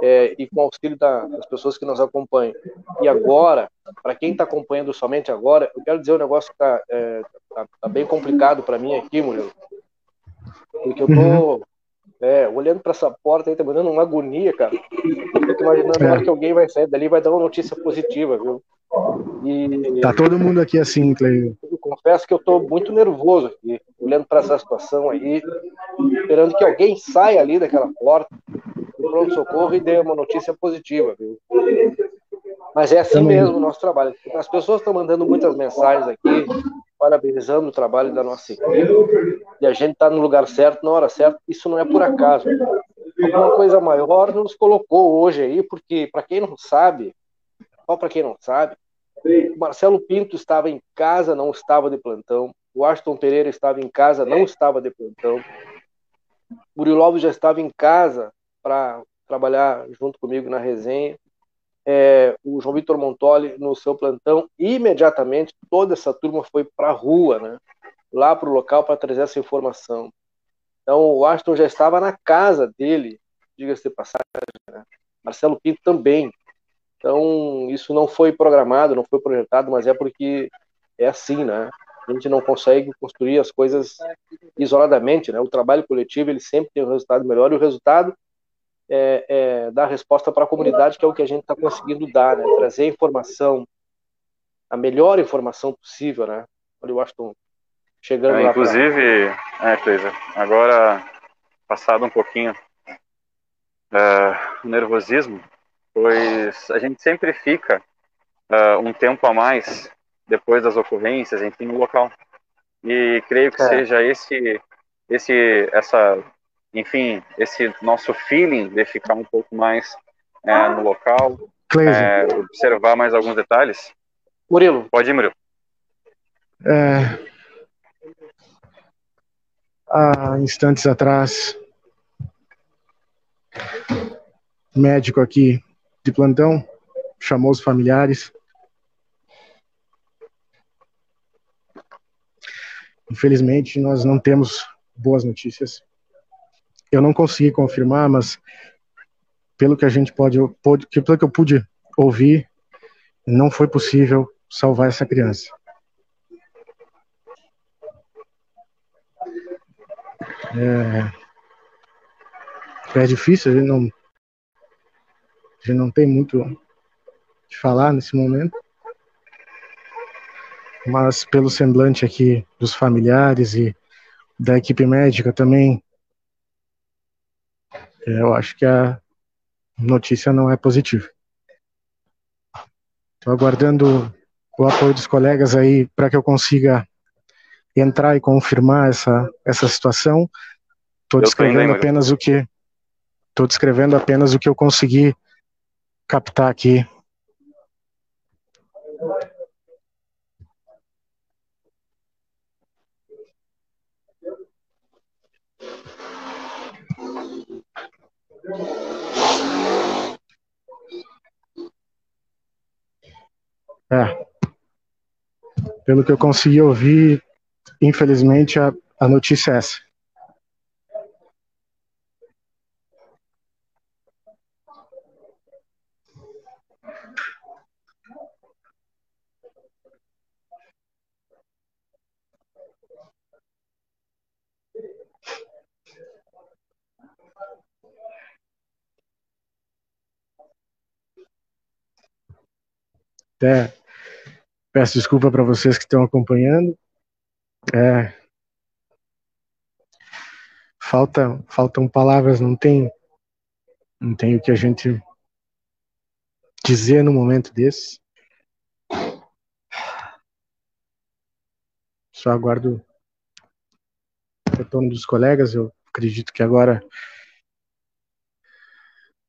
É, e com auxílio da, das pessoas que nos acompanham. E agora, para quem está acompanhando somente agora, eu quero dizer um negócio que está é, tá, tá bem complicado para mim aqui, Murilo. Porque eu tô, É, olhando para essa porta aí, tá me dando uma agonia, cara. Eu tô imaginando é. que alguém vai sair dali e vai dar uma notícia positiva, viu? E... Tá todo mundo aqui assim, Cleio. Eu confesso que eu tô muito nervoso aqui, olhando para essa situação aí, esperando que alguém saia ali daquela porta pronto-socorro e dê uma notícia positiva, viu? Mas é assim mesmo o nosso trabalho. As pessoas estão mandando muitas mensagens aqui, parabenizando o trabalho da nossa equipe, e a gente está no lugar certo, na hora certa, isso não é por acaso. Alguma coisa maior nos colocou hoje aí, porque, para quem não sabe, só para quem não sabe, o Marcelo Pinto estava em casa, não estava de plantão. O Aston Pereira estava em casa, não estava de plantão. O Murilo Alves já estava em casa para trabalhar junto comigo na resenha. É, o João Vitor Montoli no seu plantão. imediatamente toda essa turma foi para a rua, né? lá para o local para trazer essa informação. Então o Aston já estava na casa dele, diga-se de passagem. Né? Marcelo Pinto também. Então, isso não foi programado, não foi projetado, mas é porque é assim, né? A gente não consegue construir as coisas isoladamente, né? O trabalho coletivo, ele sempre tem um resultado melhor e o resultado é, é dar resposta para a comunidade, que é o que a gente está conseguindo dar, né? Trazer informação, a melhor informação possível, né? Olha o Washington chegando é, lá. Inclusive, pra... é, Cleisa, agora, passado um pouquinho uh, o nervosismo, pois a gente sempre fica uh, um tempo a mais depois das ocorrências, enfim, no local. E creio que é. seja esse, esse, essa, enfim, esse nosso feeling de ficar um pouco mais é, no local, é, observar mais alguns detalhes. Murilo. Pode ir, Murilo. É, há instantes atrás, médico aqui de plantão, chamou os familiares. Infelizmente, nós não temos boas notícias. Eu não consegui confirmar, mas pelo que a gente pode, pode pelo que eu pude ouvir, não foi possível salvar essa criança. É, é difícil, a gente não a gente não tem muito de falar nesse momento. Mas pelo semblante aqui dos familiares e da equipe médica também, eu acho que a notícia não é positiva. Estou aguardando o apoio dos colegas aí para que eu consiga entrar e confirmar essa, essa situação. Estou descrevendo apenas o que estou descrevendo apenas o que eu consegui captar aqui. É. Pelo que eu consegui ouvir, infelizmente a, a notícia é essa. Até peço desculpa para vocês que estão acompanhando. É, falta, faltam palavras, não tem, não tem o que a gente dizer no momento desse. Só aguardo o retorno dos colegas. Eu acredito que agora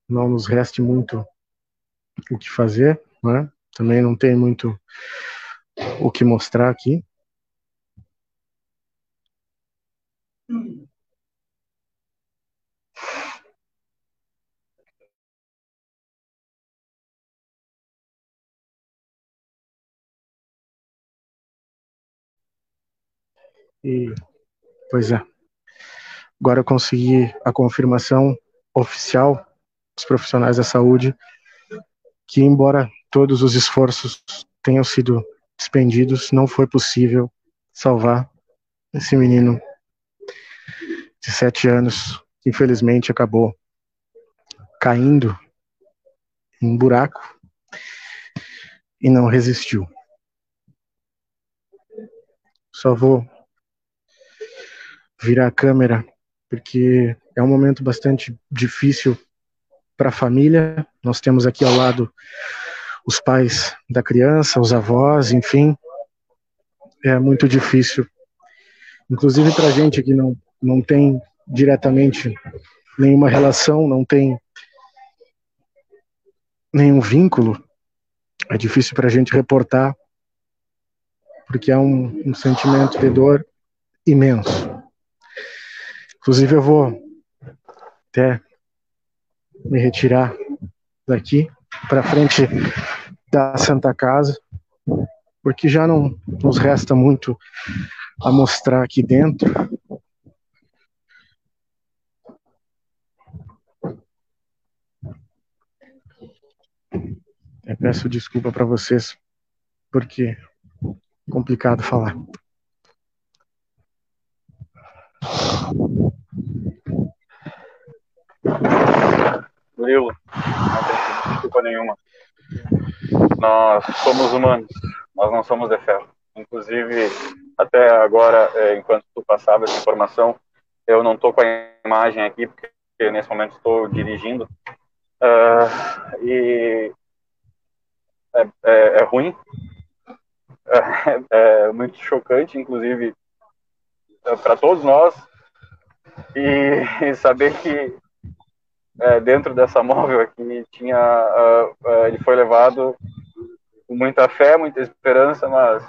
não nos reste muito o que fazer, né? Também não tem muito o que mostrar aqui. E, pois é. Agora eu consegui a confirmação oficial dos profissionais da saúde que, embora todos os esforços tenham sido despendidos, não foi possível salvar esse menino de sete anos que infelizmente acabou caindo em um buraco e não resistiu. Só vou virar a câmera porque é um momento bastante difícil para a família. Nós temos aqui ao lado os pais da criança, os avós, enfim. É muito difícil. Inclusive para gente que não, não tem diretamente nenhuma relação, não tem nenhum vínculo, é difícil para a gente reportar, porque é um, um sentimento de dor imenso. Inclusive, eu vou até me retirar daqui para frente da Santa Casa, porque já não nos resta muito a mostrar aqui dentro. Eu peço desculpa para vocês, porque é complicado falar. Lilo, não tem desculpa nenhuma. Nós somos humanos, nós não somos de ferro. Inclusive, até agora, é, enquanto tu passava essa informação, eu não estou com a imagem aqui, porque nesse momento estou dirigindo. Uh, e é, é, é ruim, é, é, muito chocante, inclusive, é, para todos nós. E, e saber que é, dentro dessa móvel aqui tinha uh, uh, ele foi levado com muita fé, muita esperança, mas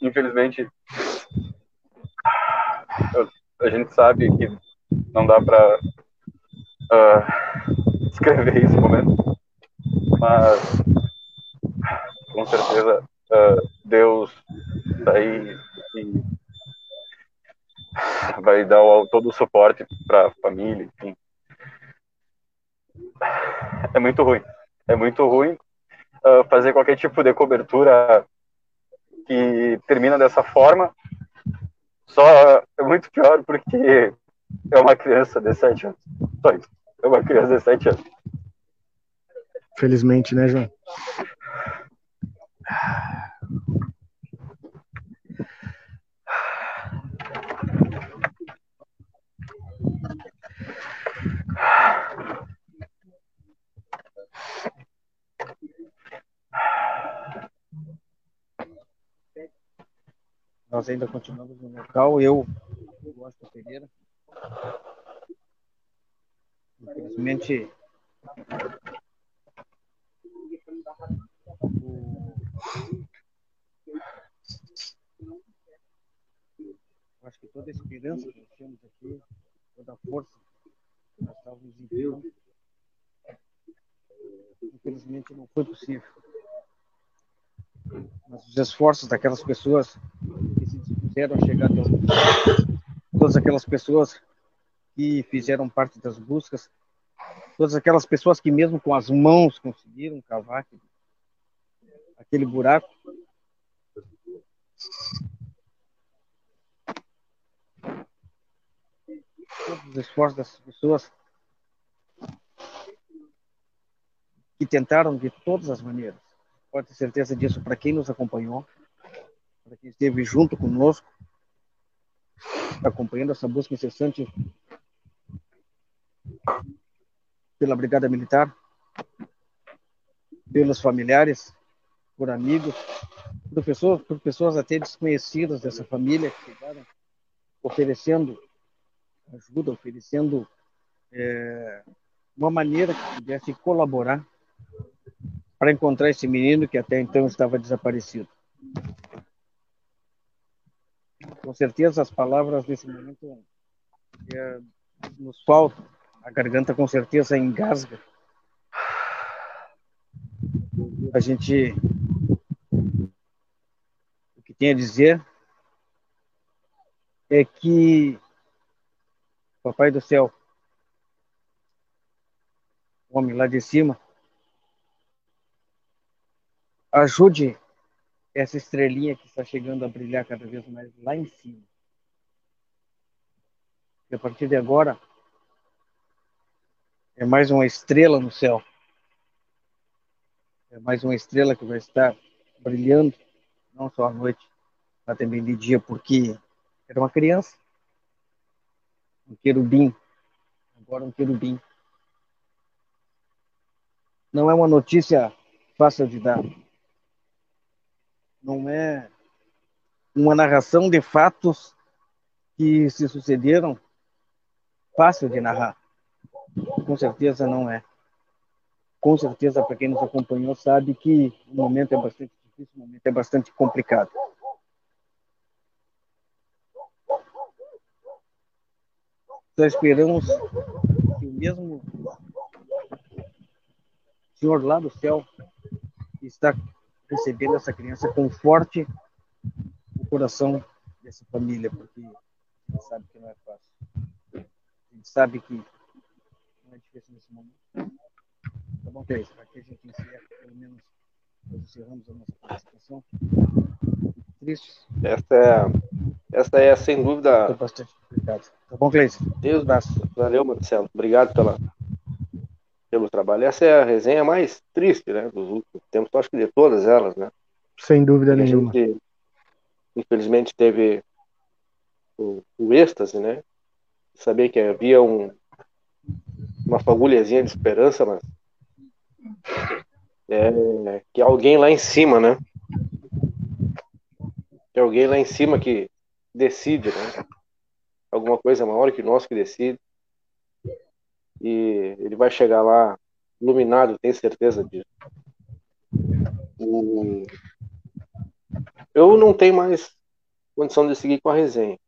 infelizmente a gente sabe que não dá para uh, descrever esse momento, mas com certeza Deus daí e vai dar todo o suporte para a família, enfim é muito ruim. É muito ruim uh, fazer qualquer tipo de cobertura que termina dessa forma. Só é muito pior porque é uma criança de 7 anos. Só isso. É uma criança de 7 anos. Felizmente, né, João? Nós ainda continuamos no local. Eu, eu gosto da Pereira. Infelizmente, acho que toda a esperança que nós temos aqui, toda a força nós estávamos enviando, infelizmente não foi possível. Mas os esforços daquelas pessoas disseram chegar até todas aquelas pessoas que fizeram parte das buscas, todas aquelas pessoas que mesmo com as mãos conseguiram cavar aquele buraco. Todos os esforços dessas pessoas que tentaram de todas as maneiras. Pode ter certeza disso para quem nos acompanhou para quem esteve junto conosco, acompanhando essa busca incessante pela Brigada Militar, pelos familiares, por amigos, por pessoas, por pessoas até desconhecidas dessa família que chegaram oferecendo ajuda, oferecendo é, uma maneira que pudesse colaborar para encontrar esse menino que até então estava desaparecido com certeza as palavras nesse momento é, nos faltam. A garganta com certeza engasga. A gente o que tem a dizer é que Papai do céu, o homem lá de cima, ajude essa estrelinha que está chegando a brilhar cada vez mais lá em cima. E a partir de agora, é mais uma estrela no céu. É mais uma estrela que vai estar brilhando, não só à noite, mas também de dia, porque era uma criança, um querubim, agora um querubim. Não é uma notícia fácil de dar. Não é uma narração de fatos que se sucederam fácil de narrar. Com certeza não é. Com certeza, para quem nos acompanhou, sabe que o momento é bastante difícil, o momento é bastante complicado. Só esperamos que o mesmo Senhor lá do céu está recebendo essa criança conforte o coração dessa família, porque a gente sabe que não é fácil. A gente sabe que não é difícil nesse momento. Tá bom, Cleis? Aqui a gente encerra, pelo menos nós encerramos a nossa participação. Triste. Essa é, essa é sem dúvida. bastante complicado. Tá bom, Cleis? Deus, valeu, Marcelo. Obrigado pela, pelo trabalho. Essa é a resenha mais triste, né, dos últimos tempos, acho que de todas elas, né? Sem dúvida nenhuma. Gente, infelizmente teve o, o êxtase, né? Saber que havia um, uma fagulhazinha de esperança, mas é, que alguém lá em cima, né? Que alguém lá em cima que decide, né? Alguma coisa maior que nós que decide e ele vai chegar lá iluminado, tenho certeza disso. Eu não tenho mais condição de seguir com a resenha.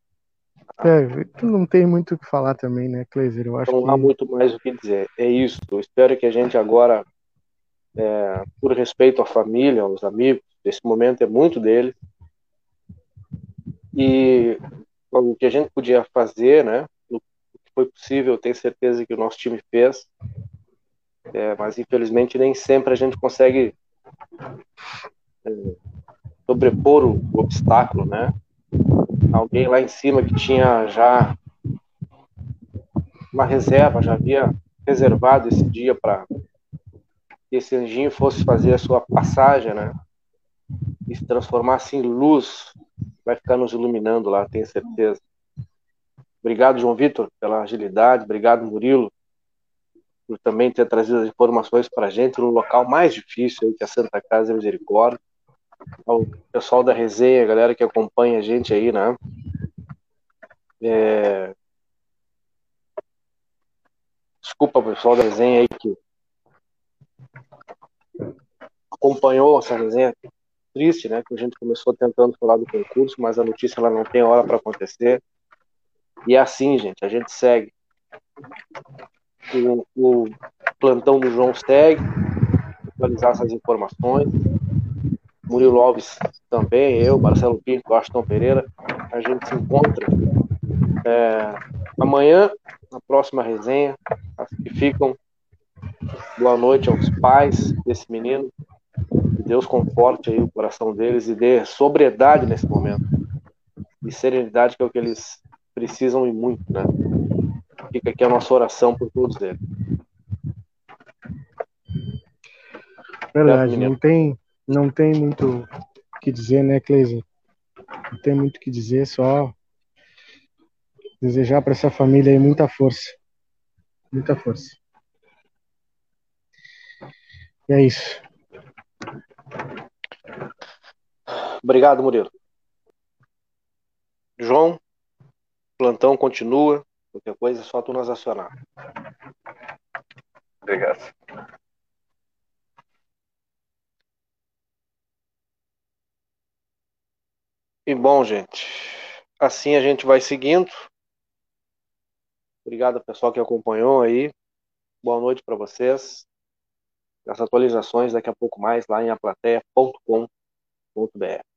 É, não tem muito o que falar também, né, Kleiser? Eu acho não que... há muito mais o que dizer. É isso. Eu espero que a gente agora, é, por respeito à família, aos amigos, esse momento é muito dele. E o que a gente podia fazer, né, foi possível, tenho certeza que o nosso time fez, é, mas infelizmente nem sempre a gente consegue é, sobrepor o, o, obstáculo, né? Alguém lá em cima que tinha já uma reserva, já havia reservado esse dia para que esse anjinho fosse fazer a sua passagem, né? E se transformasse em luz, vai ficar nos iluminando lá, tenho certeza. Obrigado, João Vitor, pela agilidade. Obrigado, Murilo, por também ter trazido as informações para a gente no local mais difícil que é a Santa Casa Misericórdia. Ao pessoal da resenha, a galera que acompanha a gente aí, né? É... Desculpa, pessoal da resenha aí que acompanhou essa resenha triste, né? Que a gente começou tentando falar do concurso, mas a notícia ela não tem hora para acontecer. E é assim, gente, a gente segue. O, o plantão do João segue, atualizar essas informações. Murilo Alves também, eu, Marcelo Pinto, Aston Pereira. A gente se encontra é, amanhã, na próxima resenha. As que ficam, boa noite aos pais desse menino. Deus conforte aí o coração deles e dê sobriedade nesse momento. E serenidade, que é o que eles precisam e muito, né? Fica aqui a nossa oração por todos eles. Verdade, não tem, não tem muito o que dizer, né, Cleise? Não tem muito o que dizer, só desejar para essa família aí muita força. Muita força. E é isso. Obrigado, Murilo. João, plantão continua. Qualquer coisa é só tu nos acionar. Obrigado. E bom, gente, assim a gente vai seguindo. Obrigado pessoal que acompanhou aí. Boa noite para vocês. As atualizações daqui a pouco mais lá em aplateia.com.br.